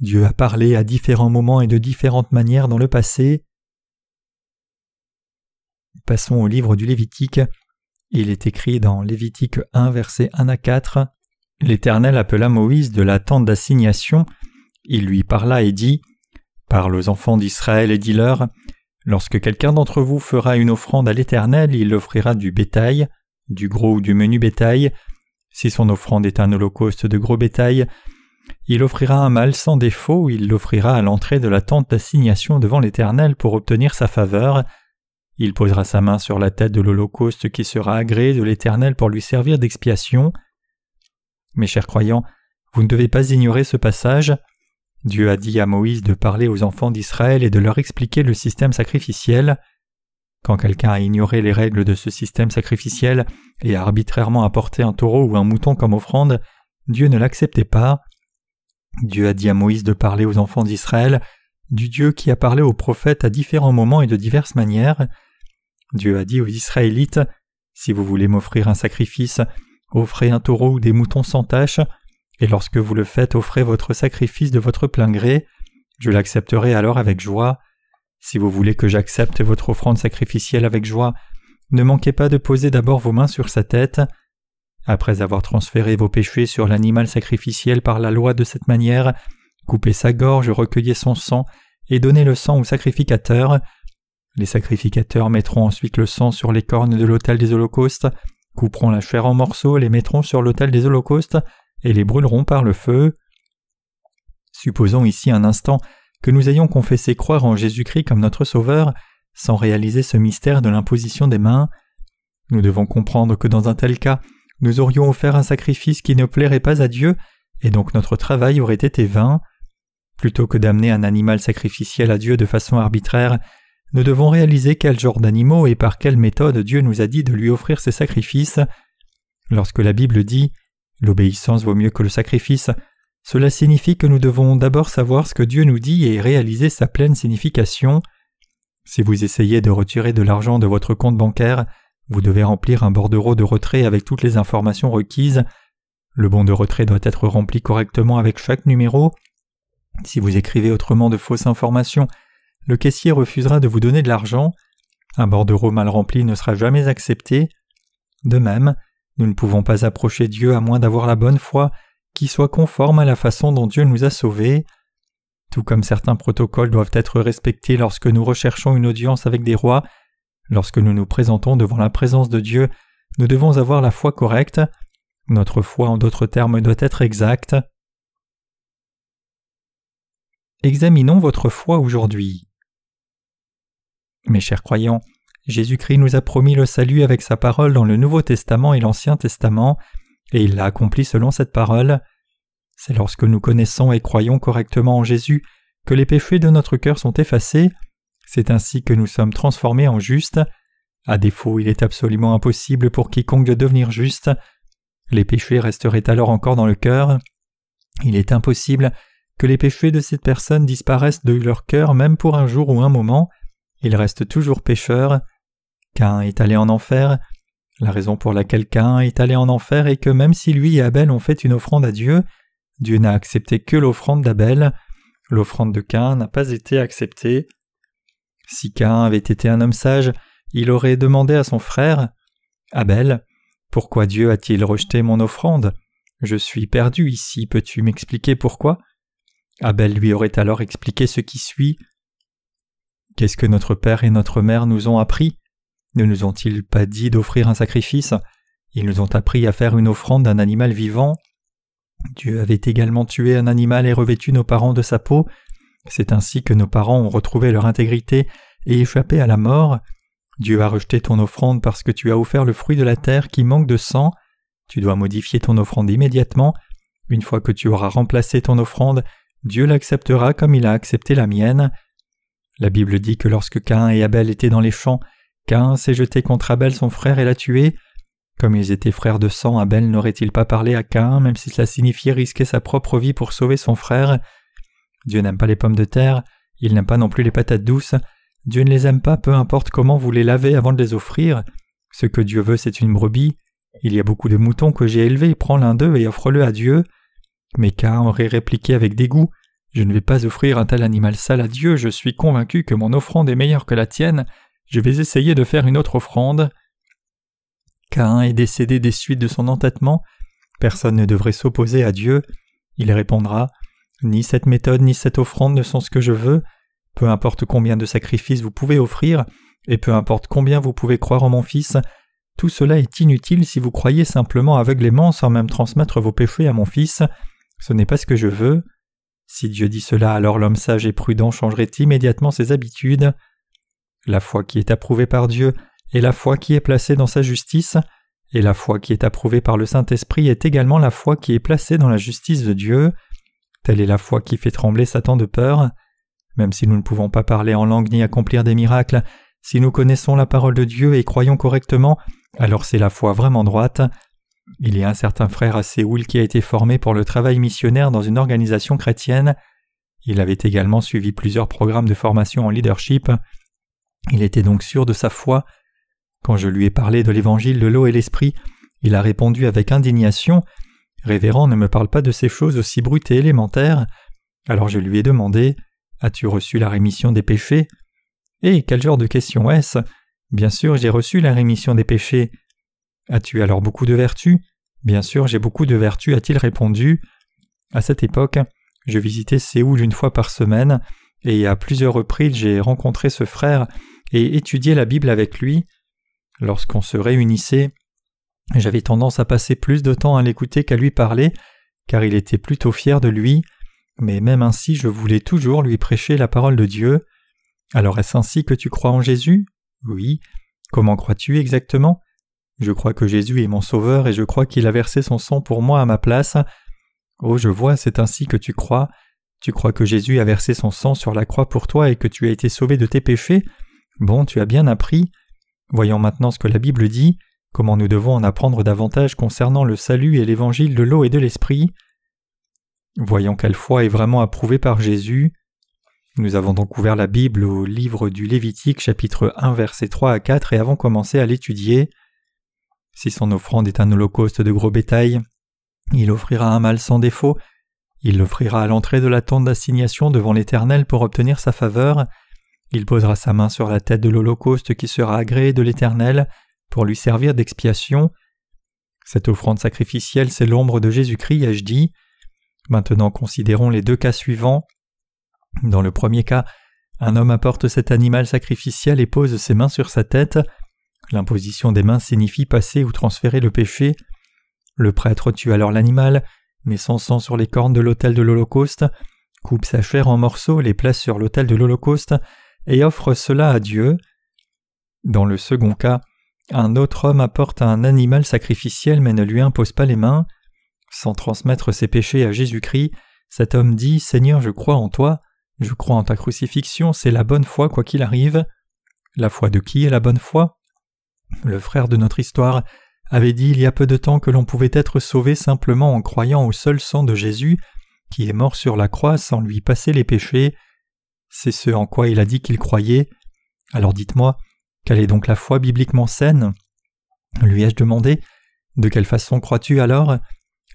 Dieu a parlé à différents moments et de différentes manières dans le passé. Passons au livre du Lévitique. Il est écrit dans Lévitique 1 versets 1 à 4. L'Éternel appela Moïse de la tente d'assignation. Il lui parla et dit Parle aux enfants d'Israël et dis-leur Lorsque quelqu'un d'entre vous fera une offrande à l'Éternel, il offrira du bétail, du gros ou du menu bétail. Si son offrande est un holocauste de gros bétail, il offrira un mâle sans défaut, il l'offrira à l'entrée de la tente d'assignation devant l'Éternel pour obtenir sa faveur. Il posera sa main sur la tête de l'holocauste qui sera agréé de l'Éternel pour lui servir d'expiation. Mes chers croyants, vous ne devez pas ignorer ce passage. Dieu a dit à Moïse de parler aux enfants d'Israël et de leur expliquer le système sacrificiel. Quand quelqu'un a ignoré les règles de ce système sacrificiel et a arbitrairement apporté un taureau ou un mouton comme offrande, Dieu ne l'acceptait pas. Dieu a dit à Moïse de parler aux enfants d'Israël du Dieu qui a parlé aux prophètes à différents moments et de diverses manières. Dieu a dit aux Israélites Si vous voulez m'offrir un sacrifice, Offrez un taureau ou des moutons sans tache, et lorsque vous le faites, offrez votre sacrifice de votre plein gré. Je l'accepterai alors avec joie. Si vous voulez que j'accepte votre offrande sacrificielle avec joie, ne manquez pas de poser d'abord vos mains sur sa tête. Après avoir transféré vos péchés sur l'animal sacrificiel par la loi de cette manière, coupez sa gorge, recueillez son sang et donnez le sang au sacrificateur. Les sacrificateurs mettront ensuite le sang sur les cornes de l'autel des holocaustes couperont la chair en morceaux, les mettront sur l'autel des holocaustes et les brûleront par le feu. Supposons ici un instant que nous ayons confessé croire en Jésus-Christ comme notre Sauveur, sans réaliser ce mystère de l'imposition des mains. Nous devons comprendre que dans un tel cas, nous aurions offert un sacrifice qui ne plairait pas à Dieu, et donc notre travail aurait été vain. Plutôt que d'amener un animal sacrificiel à Dieu de façon arbitraire, nous devons réaliser quel genre d'animaux et par quelle méthode Dieu nous a dit de lui offrir ses sacrifices. Lorsque la Bible dit L'obéissance vaut mieux que le sacrifice, cela signifie que nous devons d'abord savoir ce que Dieu nous dit et réaliser sa pleine signification. Si vous essayez de retirer de l'argent de votre compte bancaire, vous devez remplir un bordereau de retrait avec toutes les informations requises. Le bon de retrait doit être rempli correctement avec chaque numéro. Si vous écrivez autrement de fausses informations, le caissier refusera de vous donner de l'argent, un bordereau mal rempli ne sera jamais accepté. De même, nous ne pouvons pas approcher Dieu à moins d'avoir la bonne foi qui soit conforme à la façon dont Dieu nous a sauvés. Tout comme certains protocoles doivent être respectés lorsque nous recherchons une audience avec des rois, lorsque nous nous présentons devant la présence de Dieu, nous devons avoir la foi correcte. Notre foi, en d'autres termes, doit être exacte. Examinons votre foi aujourd'hui. Mes chers croyants, Jésus-Christ nous a promis le salut avec sa parole dans le Nouveau Testament et l'Ancien Testament, et il l'a accompli selon cette parole. C'est lorsque nous connaissons et croyons correctement en Jésus que les péchés de notre cœur sont effacés, c'est ainsi que nous sommes transformés en justes. À défaut, il est absolument impossible pour quiconque de devenir juste. Les péchés resteraient alors encore dans le cœur. Il est impossible que les péchés de cette personne disparaissent de leur cœur même pour un jour ou un moment. Ils restent toujours pécheurs. Cain est allé en enfer. La raison pour laquelle Cain est allé en enfer est que même si lui et Abel ont fait une offrande à Dieu, Dieu n'a accepté que l'offrande d'Abel. L'offrande de Cain n'a pas été acceptée. Si Cain avait été un homme sage, il aurait demandé à son frère Abel, pourquoi Dieu a-t-il rejeté mon offrande? Je suis perdu ici, peux-tu m'expliquer pourquoi? Abel lui aurait alors expliqué ce qui suit. Qu'est-ce que notre père et notre mère nous ont appris? Ne nous ont-ils pas dit d'offrir un sacrifice? Ils nous ont appris à faire une offrande d'un animal vivant. Dieu avait également tué un animal et revêtu nos parents de sa peau. C'est ainsi que nos parents ont retrouvé leur intégrité et échappé à la mort. Dieu a rejeté ton offrande parce que tu as offert le fruit de la terre qui manque de sang. Tu dois modifier ton offrande immédiatement. Une fois que tu auras remplacé ton offrande, Dieu l'acceptera comme il a accepté la mienne. La Bible dit que lorsque Cain et Abel étaient dans les champs, Cain s'est jeté contre Abel son frère et l'a tué. Comme ils étaient frères de sang, Abel n'aurait-il pas parlé à Cain, même si cela signifiait risquer sa propre vie pour sauver son frère? Dieu n'aime pas les pommes de terre, il n'aime pas non plus les patates douces, Dieu ne les aime pas peu importe comment vous les lavez avant de les offrir. Ce que Dieu veut, c'est une brebis. Il y a beaucoup de moutons que j'ai élevés, prends l'un d'eux et offre-le à Dieu. Mais Cain aurait répliqué avec dégoût Je ne vais pas offrir un tel animal sale à Dieu, je suis convaincu que mon offrande est meilleure que la tienne, je vais essayer de faire une autre offrande. Cain est décédé des suites de son entêtement. Personne ne devrait s'opposer à Dieu. Il répondra Ni cette méthode ni cette offrande ne sont ce que je veux. Peu importe combien de sacrifices vous pouvez offrir, et peu importe combien vous pouvez croire en mon Fils, tout cela est inutile si vous croyez simplement aveuglément sans même transmettre vos péchés à mon Fils. Ce n'est pas ce que je veux. Si Dieu dit cela, alors l'homme sage et prudent changerait immédiatement ses habitudes. La foi qui est approuvée par Dieu est la foi qui est placée dans sa justice, et la foi qui est approuvée par le Saint-Esprit est également la foi qui est placée dans la justice de Dieu. Telle est la foi qui fait trembler Satan de peur. Même si nous ne pouvons pas parler en langue ni accomplir des miracles, si nous connaissons la parole de Dieu et croyons correctement, alors c'est la foi vraiment droite. Il y a un certain frère à Séoul qui a été formé pour le travail missionnaire dans une organisation chrétienne. Il avait également suivi plusieurs programmes de formation en leadership. Il était donc sûr de sa foi. Quand je lui ai parlé de l'évangile de l'eau et l'esprit, il a répondu avec indignation Révérend, ne me parle pas de ces choses aussi brutes et élémentaires. Alors je lui ai demandé As-tu reçu la rémission des péchés? Et quel genre de question est-ce? Bien sûr, j'ai reçu la rémission des péchés. As-tu alors beaucoup de vertus? Bien sûr, j'ai beaucoup de vertus, a-t-il répondu. À cette époque, je visitais Séoul une fois par semaine, et à plusieurs reprises j'ai rencontré ce frère et étudié la Bible avec lui. Lorsqu'on se réunissait, j'avais tendance à passer plus de temps à l'écouter qu'à lui parler, car il était plutôt fier de lui, mais même ainsi je voulais toujours lui prêcher la parole de Dieu. Alors est-ce ainsi que tu crois en Jésus? Oui. Comment crois-tu exactement? Je crois que Jésus est mon Sauveur et je crois qu'il a versé son sang pour moi à ma place. Oh, je vois, c'est ainsi que tu crois. Tu crois que Jésus a versé son sang sur la croix pour toi et que tu as été sauvé de tes péchés? Bon, tu as bien appris. Voyons maintenant ce que la Bible dit, comment nous devons en apprendre davantage concernant le salut et l'évangile de l'eau et de l'esprit? Voyons quelle foi est vraiment approuvée par Jésus. Nous avons donc ouvert la Bible au livre du Lévitique chapitre 1 versets 3 à 4 et avons commencé à l'étudier. Si son offrande est un holocauste de gros bétail, il offrira un mâle sans défaut, il l'offrira à l'entrée de la tente d'assignation devant l'Éternel pour obtenir sa faveur, il posera sa main sur la tête de l'holocauste qui sera agréé de l'Éternel pour lui servir d'expiation. Cette offrande sacrificielle, c'est l'ombre de Jésus-Christ, ai-je dit. Maintenant considérons les deux cas suivants. Dans le premier cas, un homme apporte cet animal sacrificiel et pose ses mains sur sa tête. L'imposition des mains signifie passer ou transférer le péché. Le prêtre tue alors l'animal, met son sang sur les cornes de l'autel de l'Holocauste, coupe sa chair en morceaux, les place sur l'autel de l'Holocauste et offre cela à Dieu. Dans le second cas, un autre homme apporte un animal sacrificiel mais ne lui impose pas les mains. Sans transmettre ses péchés à Jésus-Christ, cet homme dit Seigneur, je crois en toi, Je crois en ta crucifixion, c'est la bonne foi quoi qu'il arrive. La foi de qui est la bonne foi? Le frère de notre histoire avait dit il y a peu de temps que l'on pouvait être sauvé simplement en croyant au seul sang de Jésus, qui est mort sur la croix sans lui passer les péchés. C'est ce en quoi il a dit qu'il croyait. Alors dites-moi, quelle est donc la foi bibliquement saine? Lui ai-je demandé. De quelle façon crois-tu alors?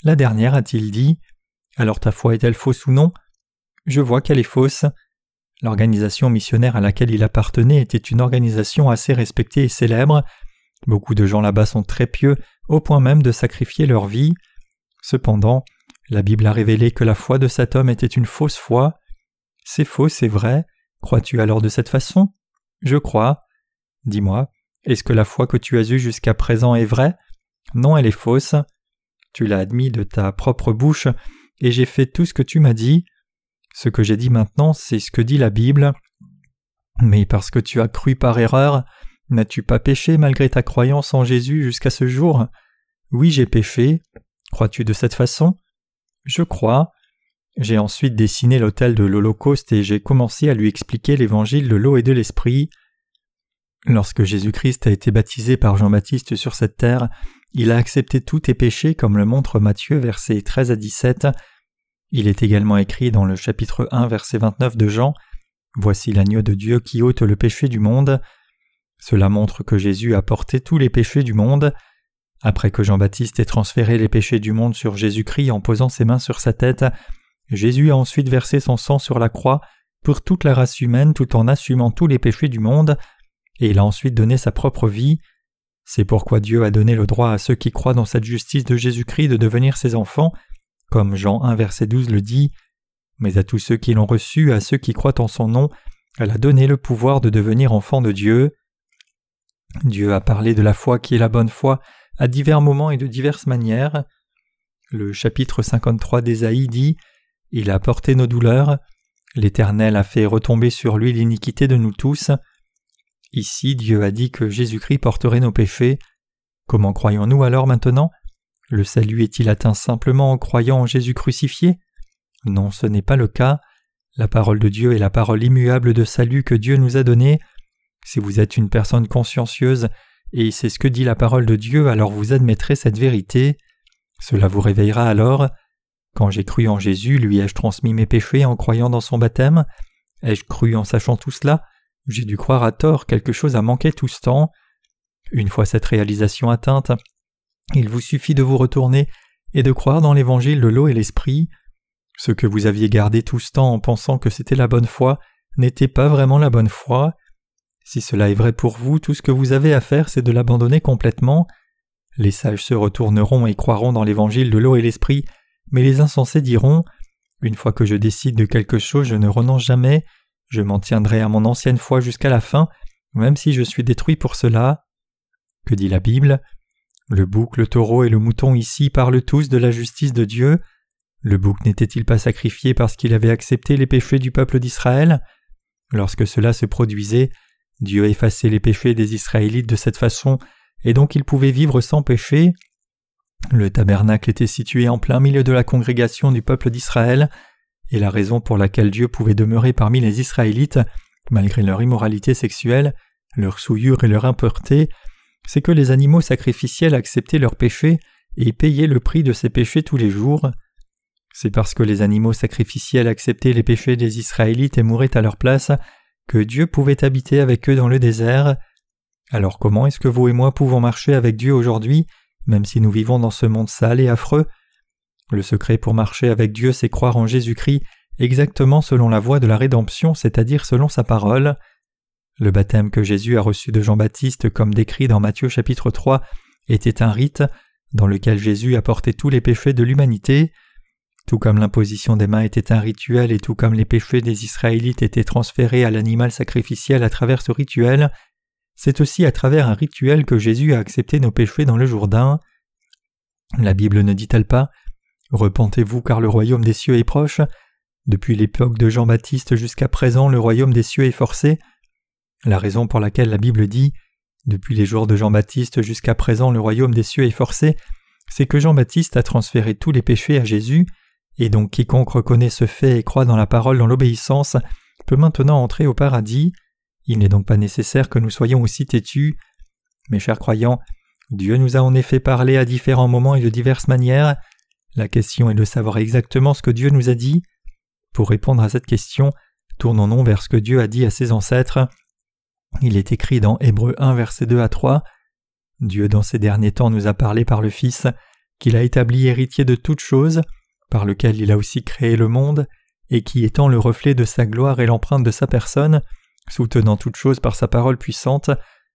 La dernière a-t-il dit. Alors ta foi est-elle fausse ou non? Je vois qu'elle est fausse. L'organisation missionnaire à laquelle il appartenait était une organisation assez respectée et célèbre. Beaucoup de gens là-bas sont très pieux, au point même de sacrifier leur vie. Cependant, la Bible a révélé que la foi de cet homme était une fausse foi. C'est faux, c'est vrai. Crois-tu alors de cette façon? Je crois. Dis-moi, est-ce que la foi que tu as eue jusqu'à présent est vraie? Non, elle est fausse. Tu l'as admis de ta propre bouche, et j'ai fait tout ce que tu m'as dit. Ce que j'ai dit maintenant, c'est ce que dit la Bible. Mais parce que tu as cru par erreur, n'as-tu pas péché malgré ta croyance en Jésus jusqu'à ce jour? Oui, j'ai péché. Crois-tu de cette façon? Je crois. J'ai ensuite dessiné l'autel de l'Holocauste et j'ai commencé à lui expliquer l'évangile de l'eau et de l'esprit. Lorsque Jésus-Christ a été baptisé par Jean-Baptiste sur cette terre, il a accepté tous tes péchés comme le montre Matthieu versets 13 à 17. Il est également écrit dans le chapitre 1 verset 29 de Jean Voici l'agneau de Dieu qui ôte le péché du monde. Cela montre que Jésus a porté tous les péchés du monde. Après que Jean-Baptiste ait transféré les péchés du monde sur Jésus-Christ en posant ses mains sur sa tête, Jésus a ensuite versé son sang sur la croix pour toute la race humaine tout en assumant tous les péchés du monde, et il a ensuite donné sa propre vie. C'est pourquoi Dieu a donné le droit à ceux qui croient dans cette justice de Jésus-Christ de devenir ses enfants, comme Jean 1 verset 12 le dit, mais à tous ceux qui l'ont reçu, à ceux qui croient en son nom, elle a donné le pouvoir de devenir enfants de Dieu. Dieu a parlé de la foi qui est la bonne foi à divers moments et de diverses manières. Le chapitre 53 d'Ésaïe dit Il a porté nos douleurs, l'Éternel a fait retomber sur lui l'iniquité de nous tous. Ici, Dieu a dit que Jésus-Christ porterait nos péchés. Comment croyons-nous alors maintenant? Le salut est-il atteint simplement en croyant en Jésus crucifié? Non, ce n'est pas le cas. La parole de Dieu est la parole immuable de salut que Dieu nous a donnée. Si vous êtes une personne consciencieuse, et c'est ce que dit la parole de Dieu, alors vous admettrez cette vérité. Cela vous réveillera alors. Quand j'ai cru en Jésus, lui ai-je transmis mes péchés en croyant dans son baptême? Ai-je cru en sachant tout cela? J'ai dû croire à tort, quelque chose a manqué tout ce temps. Une fois cette réalisation atteinte, il vous suffit de vous retourner et de croire dans l'évangile de l'eau et l'esprit. Ce que vous aviez gardé tout ce temps en pensant que c'était la bonne foi n'était pas vraiment la bonne foi. Si cela est vrai pour vous, tout ce que vous avez à faire, c'est de l'abandonner complètement. Les sages se retourneront et croiront dans l'évangile de l'eau et l'esprit, mais les insensés diront Une fois que je décide de quelque chose, je ne renonce jamais, je m'en tiendrai à mon ancienne foi jusqu'à la fin, même si je suis détruit pour cela. Que dit la Bible? Le bouc, le taureau et le mouton ici parlent tous de la justice de Dieu. Le bouc n'était-il pas sacrifié parce qu'il avait accepté les péchés du peuple d'Israël? Lorsque cela se produisait, Dieu effaçait les péchés des Israélites de cette façon, et donc ils pouvaient vivre sans péché. Le tabernacle était situé en plein milieu de la congrégation du peuple d'Israël, et la raison pour laquelle Dieu pouvait demeurer parmi les Israélites, malgré leur immoralité sexuelle, leur souillure et leur impureté, c'est que les animaux sacrificiels acceptaient leurs péchés et payaient le prix de ces péchés tous les jours. C'est parce que les animaux sacrificiels acceptaient les péchés des Israélites et mouraient à leur place que Dieu pouvait habiter avec eux dans le désert. Alors comment est-ce que vous et moi pouvons marcher avec Dieu aujourd'hui, même si nous vivons dans ce monde sale et affreux Le secret pour marcher avec Dieu, c'est croire en Jésus-Christ exactement selon la voie de la rédemption, c'est-à-dire selon sa parole. Le baptême que Jésus a reçu de Jean-Baptiste comme décrit dans Matthieu chapitre 3 était un rite dans lequel Jésus a porté tous les péchés de l'humanité. Tout comme l'imposition des mains était un rituel et tout comme les péchés des Israélites étaient transférés à l'animal sacrificiel à travers ce rituel, c'est aussi à travers un rituel que Jésus a accepté nos péchés dans le Jourdain. La Bible ne dit-elle pas Repentez-vous car le royaume des cieux est proche Depuis l'époque de Jean-Baptiste jusqu'à présent, le royaume des cieux est forcé. La raison pour laquelle la Bible dit Depuis les jours de Jean-Baptiste jusqu'à présent, le royaume des cieux est forcé, c'est que Jean-Baptiste a transféré tous les péchés à Jésus et donc quiconque reconnaît ce fait et croit dans la parole dans l'obéissance peut maintenant entrer au paradis. Il n'est donc pas nécessaire que nous soyons aussi têtus. Mes chers croyants, Dieu nous a en effet parlé à différents moments et de diverses manières. La question est de savoir exactement ce que Dieu nous a dit. Pour répondre à cette question, tournons-nous vers ce que Dieu a dit à ses ancêtres. Il est écrit dans Hébreux 1 verset 2 à 3. Dieu dans ces derniers temps nous a parlé par le Fils, qu'il a établi héritier de toutes choses, par lequel il a aussi créé le monde, et qui étant le reflet de sa gloire et l'empreinte de sa personne, soutenant toutes choses par sa parole puissante,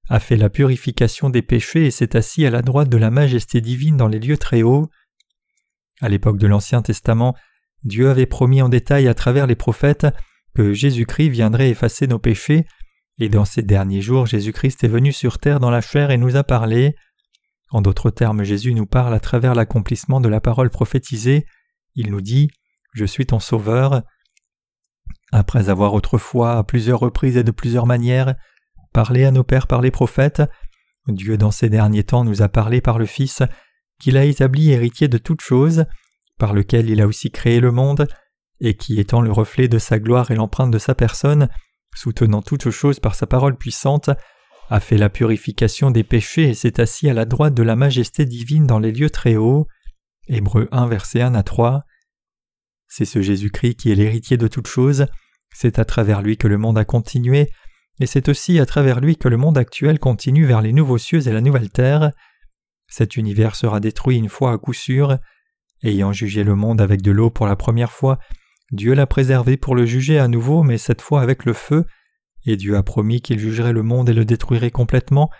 a fait la purification des péchés et s'est assis à la droite de la majesté divine dans les lieux très hauts. À l'époque de l'Ancien Testament, Dieu avait promis en détail à travers les prophètes que Jésus-Christ viendrait effacer nos péchés, et dans ces derniers jours Jésus-Christ est venu sur terre dans la chair et nous a parlé. En d'autres termes, Jésus nous parle à travers l'accomplissement de la parole prophétisée. Il nous dit Je suis ton Sauveur. Après avoir autrefois, à plusieurs reprises et de plusieurs manières, parlé à nos pères par les prophètes, Dieu dans ces derniers temps nous a parlé par le Fils, qu'il a établi héritier de toutes choses, par lequel il a aussi créé le monde, et qui étant le reflet de sa gloire et l'empreinte de sa personne, soutenant toutes choses par sa parole puissante, a fait la purification des péchés et s'est assis à la droite de la majesté divine dans les lieux très hauts. Hébreux 1 verset 1 à 3. C'est ce Jésus-Christ qui est l'héritier de toutes choses, c'est à travers lui que le monde a continué, et c'est aussi à travers lui que le monde actuel continue vers les nouveaux cieux et la nouvelle terre. Cet univers sera détruit une fois à coup sûr. Ayant jugé le monde avec de l'eau pour la première fois, Dieu l'a préservé pour le juger à nouveau, mais cette fois avec le feu, et Dieu a promis qu'il jugerait le monde et le détruirait complètement,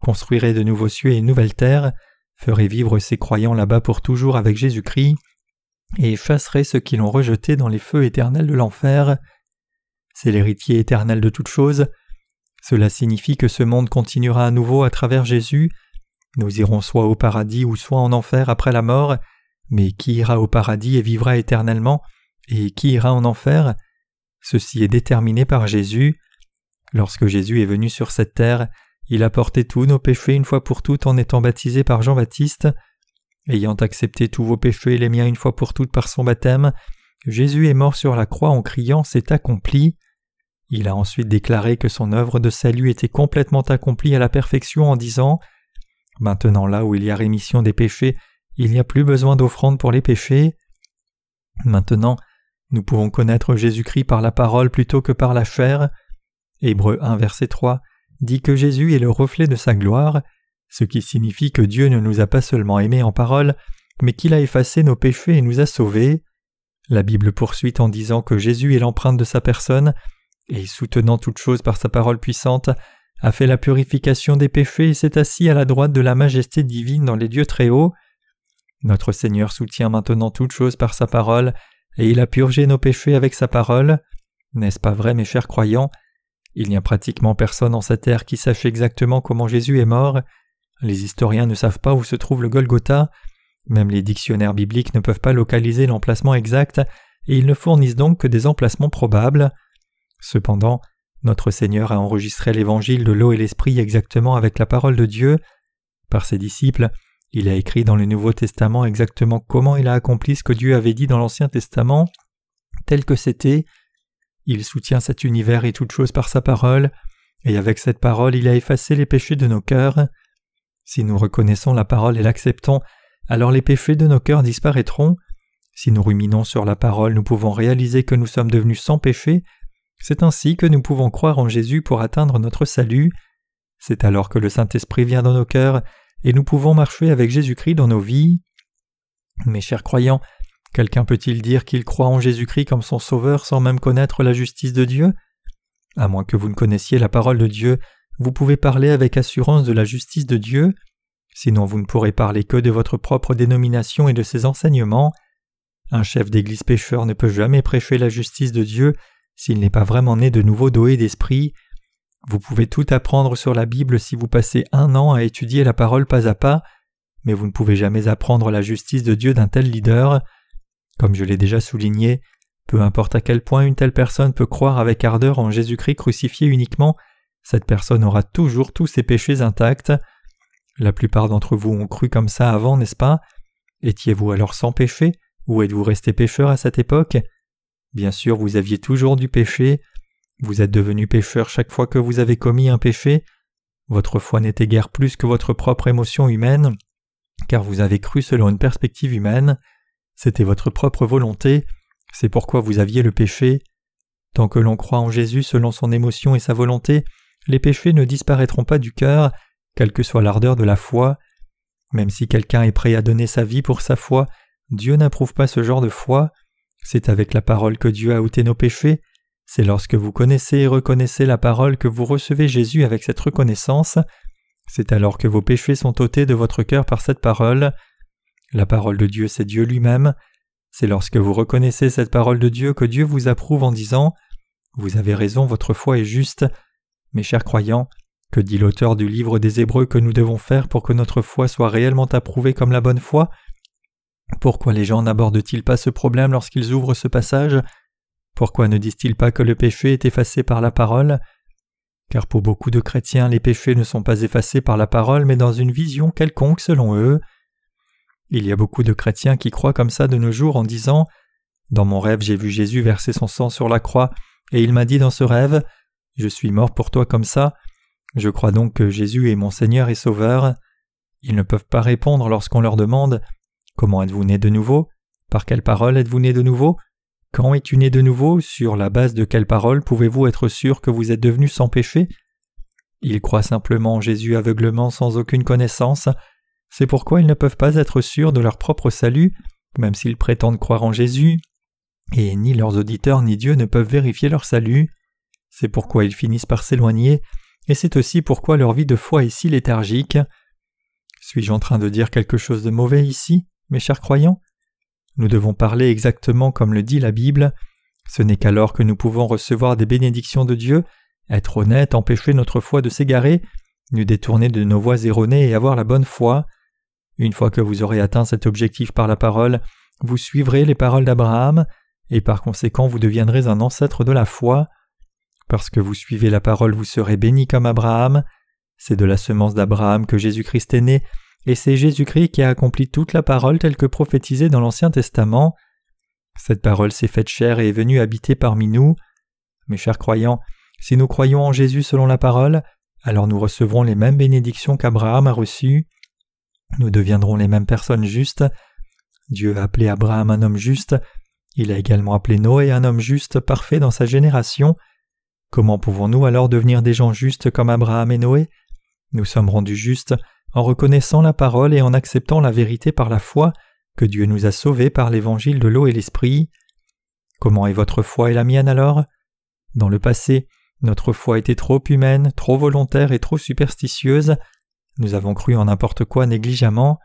construirait de nouveaux cieux et une nouvelle terre, ferait vivre ses croyants là-bas pour toujours avec Jésus-Christ, et effacerait ceux qui l'ont rejeté dans les feux éternels de l'enfer. C'est l'héritier éternel de toutes choses. Cela signifie que ce monde continuera à nouveau à travers Jésus. Nous irons soit au paradis ou soit en enfer après la mort, mais qui ira au paradis et vivra éternellement, et qui ira en enfer? Ceci est déterminé par Jésus. Lorsque Jésus est venu sur cette terre, il a porté tous nos péchés une fois pour toutes en étant baptisé par Jean-Baptiste. Ayant accepté tous vos péchés et les miens une fois pour toutes par son baptême, Jésus est mort sur la croix en criant C'est accompli. Il a ensuite déclaré que son œuvre de salut était complètement accomplie à la perfection en disant Maintenant là où il y a rémission des péchés, il n'y a plus besoin d'offrande pour les péchés. Maintenant, nous pouvons connaître Jésus-Christ par la parole plutôt que par la chair. Hébreu 1 verset 3 dit que Jésus est le reflet de sa gloire, ce qui signifie que Dieu ne nous a pas seulement aimés en parole, mais qu'il a effacé nos péchés et nous a sauvés. La Bible poursuit en disant que Jésus est l'empreinte de sa personne, et soutenant toute chose par sa parole puissante, a fait la purification des péchés et s'est assis à la droite de la majesté divine dans les dieux très hauts. Notre Seigneur soutient maintenant toute chose par sa parole, et il a purgé nos péchés avec sa parole. N'est-ce pas vrai, mes chers croyants? Il n'y a pratiquement personne en cette terre qui sache exactement comment Jésus est mort. Les historiens ne savent pas où se trouve le Golgotha. Même les dictionnaires bibliques ne peuvent pas localiser l'emplacement exact, et ils ne fournissent donc que des emplacements probables. Cependant, notre Seigneur a enregistré l'évangile de l'eau et l'esprit exactement avec la parole de Dieu. Par ses disciples, il a écrit dans le Nouveau Testament exactement comment il a accompli ce que Dieu avait dit dans l'Ancien Testament, tel que c'était. Il soutient cet univers et toutes choses par sa parole, et avec cette parole il a effacé les péchés de nos cœurs. Si nous reconnaissons la parole et l'acceptons, alors les péchés de nos cœurs disparaîtront. Si nous ruminons sur la parole, nous pouvons réaliser que nous sommes devenus sans péché c'est ainsi que nous pouvons croire en Jésus pour atteindre notre salut. C'est alors que le Saint-Esprit vient dans nos cœurs et nous pouvons marcher avec Jésus-Christ dans nos vies. Mes chers croyants, quelqu'un peut-il dire qu'il croit en Jésus-Christ comme son Sauveur sans même connaître la justice de Dieu? À moins que vous ne connaissiez la parole de Dieu, vous pouvez parler avec assurance de la justice de Dieu, sinon vous ne pourrez parler que de votre propre dénomination et de ses enseignements. Un chef d'église pécheur ne peut jamais prêcher la justice de Dieu s'il n'est pas vraiment né de nouveau doué d'esprit. Vous pouvez tout apprendre sur la Bible si vous passez un an à étudier la parole pas à pas, mais vous ne pouvez jamais apprendre la justice de Dieu d'un tel leader. Comme je l'ai déjà souligné, peu importe à quel point une telle personne peut croire avec ardeur en Jésus-Christ crucifié uniquement, cette personne aura toujours tous ses péchés intacts. La plupart d'entre vous ont cru comme ça avant, n'est-ce pas? Étiez-vous alors sans péché? Ou êtes-vous resté pécheur à cette époque? Bien sûr, vous aviez toujours du péché. Vous êtes devenu pécheur chaque fois que vous avez commis un péché. Votre foi n'était guère plus que votre propre émotion humaine, car vous avez cru selon une perspective humaine. C'était votre propre volonté, c'est pourquoi vous aviez le péché. Tant que l'on croit en Jésus selon son émotion et sa volonté, les péchés ne disparaîtront pas du cœur, quelle que soit l'ardeur de la foi. Même si quelqu'un est prêt à donner sa vie pour sa foi, Dieu n'approuve pas ce genre de foi. C'est avec la parole que Dieu a ôté nos péchés. C'est lorsque vous connaissez et reconnaissez la parole que vous recevez Jésus avec cette reconnaissance. C'est alors que vos péchés sont ôtés de votre cœur par cette parole. La parole de Dieu, c'est Dieu lui-même. C'est lorsque vous reconnaissez cette parole de Dieu que Dieu vous approuve en disant Vous avez raison, votre foi est juste. Mes chers croyants, que dit l'auteur du livre des Hébreux que nous devons faire pour que notre foi soit réellement approuvée comme la bonne foi? Pourquoi les gens n'abordent-ils pas ce problème lorsqu'ils ouvrent ce passage? Pourquoi ne disent-ils pas que le péché est effacé par la parole? Car pour beaucoup de chrétiens, les péchés ne sont pas effacés par la parole mais dans une vision quelconque selon eux. Il y a beaucoup de chrétiens qui croient comme ça de nos jours en disant Dans mon rêve j'ai vu Jésus verser son sang sur la croix, et il m'a dit dans ce rêve Je suis mort pour toi comme ça, je crois donc que Jésus est mon Seigneur et Sauveur. Ils ne peuvent pas répondre lorsqu'on leur demande Comment êtes-vous né de nouveau? Par quelle parole êtes-vous né de nouveau? Quand es-tu né de nouveau? Sur la base de quelle parole pouvez-vous être sûr que vous êtes devenu sans péché? Ils croient simplement en Jésus aveuglement sans aucune connaissance. C'est pourquoi ils ne peuvent pas être sûrs de leur propre salut, même s'ils prétendent croire en Jésus, et ni leurs auditeurs ni Dieu ne peuvent vérifier leur salut. C'est pourquoi ils finissent par s'éloigner et c'est aussi pourquoi leur vie de foi est si léthargique. Suis-je en train de dire quelque chose de mauvais ici, mes chers croyants Nous devons parler exactement comme le dit la Bible. Ce n'est qu'alors que nous pouvons recevoir des bénédictions de Dieu, être honnêtes, empêcher notre foi de s'égarer, nous détourner de nos voies erronées et avoir la bonne foi. Une fois que vous aurez atteint cet objectif par la parole, vous suivrez les paroles d'Abraham, et par conséquent vous deviendrez un ancêtre de la foi. Parce que vous suivez la parole, vous serez bénis comme Abraham. C'est de la semence d'Abraham que Jésus-Christ est né, et c'est Jésus-Christ qui a accompli toute la parole telle que prophétisée dans l'Ancien Testament. Cette parole s'est faite chair et est venue habiter parmi nous. Mes chers croyants, si nous croyons en Jésus selon la parole, alors nous recevrons les mêmes bénédictions qu'Abraham a reçues. Nous deviendrons les mêmes personnes justes. Dieu a appelé Abraham un homme juste, il a également appelé Noé un homme juste parfait dans sa génération. Comment pouvons-nous alors devenir des gens justes comme Abraham et Noé? Nous sommes rendus justes en reconnaissant la parole et en acceptant la vérité par la foi que Dieu nous a sauvés par l'évangile de l'eau et l'esprit. Comment est votre foi et la mienne alors? Dans le passé, notre foi était trop humaine, trop volontaire et trop superstitieuse. Nous avons cru en n'importe quoi négligemment.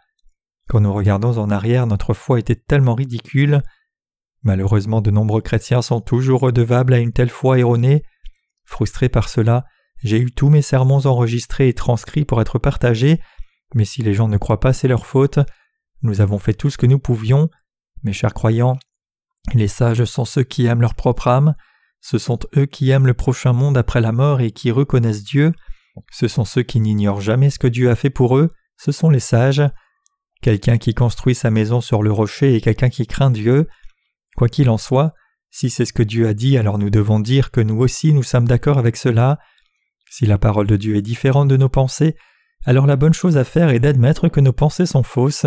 Quand nous regardons en arrière, notre foi était tellement ridicule. Malheureusement, de nombreux chrétiens sont toujours redevables à une telle foi erronée. Frustré par cela, j'ai eu tous mes sermons enregistrés et transcrits pour être partagés, mais si les gens ne croient pas, c'est leur faute. Nous avons fait tout ce que nous pouvions. Mes chers croyants, les sages sont ceux qui aiment leur propre âme, ce sont eux qui aiment le prochain monde après la mort et qui reconnaissent Dieu, ce sont ceux qui n'ignorent jamais ce que Dieu a fait pour eux, ce sont les sages. Quelqu'un qui construit sa maison sur le rocher et quelqu'un qui craint Dieu. Quoi qu'il en soit, si c'est ce que Dieu a dit, alors nous devons dire que nous aussi nous sommes d'accord avec cela. Si la parole de Dieu est différente de nos pensées, alors la bonne chose à faire est d'admettre que nos pensées sont fausses.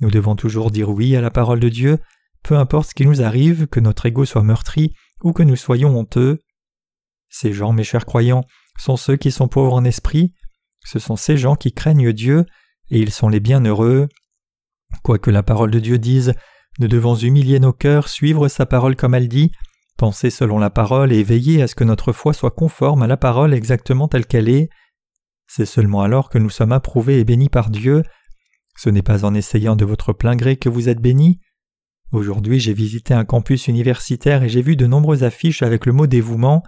Nous devons toujours dire oui à la parole de Dieu, peu importe ce qui nous arrive, que notre ego soit meurtri ou que nous soyons honteux. Ces gens, mes chers croyants, sont ceux qui sont pauvres en esprit, ce sont ces gens qui craignent Dieu, et ils sont les bienheureux. Quoique la parole de Dieu dise nous devons humilier nos cœurs, suivre sa parole comme elle dit, penser selon la parole et veiller à ce que notre foi soit conforme à la parole exactement telle qu'elle est. C'est seulement alors que nous sommes approuvés et bénis par Dieu. Ce n'est pas en essayant de votre plein gré que vous êtes bénis. Aujourd'hui j'ai visité un campus universitaire et j'ai vu de nombreuses affiches avec le mot dévouement.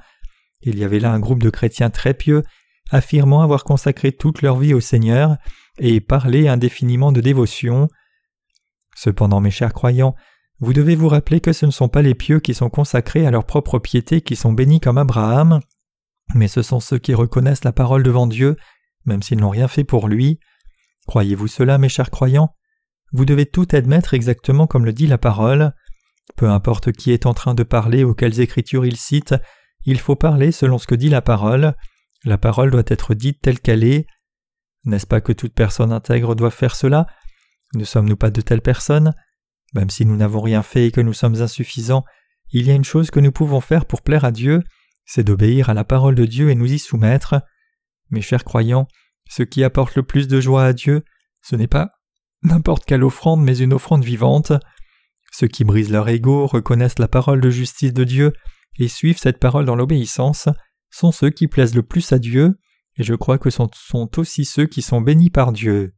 Il y avait là un groupe de chrétiens très pieux, affirmant avoir consacré toute leur vie au Seigneur et parler indéfiniment de dévotion. Cependant, mes chers croyants, vous devez vous rappeler que ce ne sont pas les pieux qui sont consacrés à leur propre piété qui sont bénis comme Abraham, mais ce sont ceux qui reconnaissent la parole devant Dieu, même s'ils n'ont rien fait pour lui. Croyez-vous cela, mes chers croyants? Vous devez tout admettre exactement comme le dit la parole. Peu importe qui est en train de parler ou quelles écritures il cite, il faut parler selon ce que dit la parole. La parole doit être dite telle qu'elle est. N'est-ce pas que toute personne intègre doit faire cela? Ne sommes-nous pas de telles personnes? Même si nous n'avons rien fait et que nous sommes insuffisants, il y a une chose que nous pouvons faire pour plaire à Dieu, c'est d'obéir à la parole de Dieu et nous y soumettre. Mes chers croyants, ce qui apporte le plus de joie à Dieu, ce n'est pas n'importe quelle offrande, mais une offrande vivante. Ceux qui brisent leur ego, reconnaissent la parole de justice de Dieu et suivent cette parole dans l'obéissance sont ceux qui plaisent le plus à Dieu, et je crois que ce sont aussi ceux qui sont bénis par Dieu.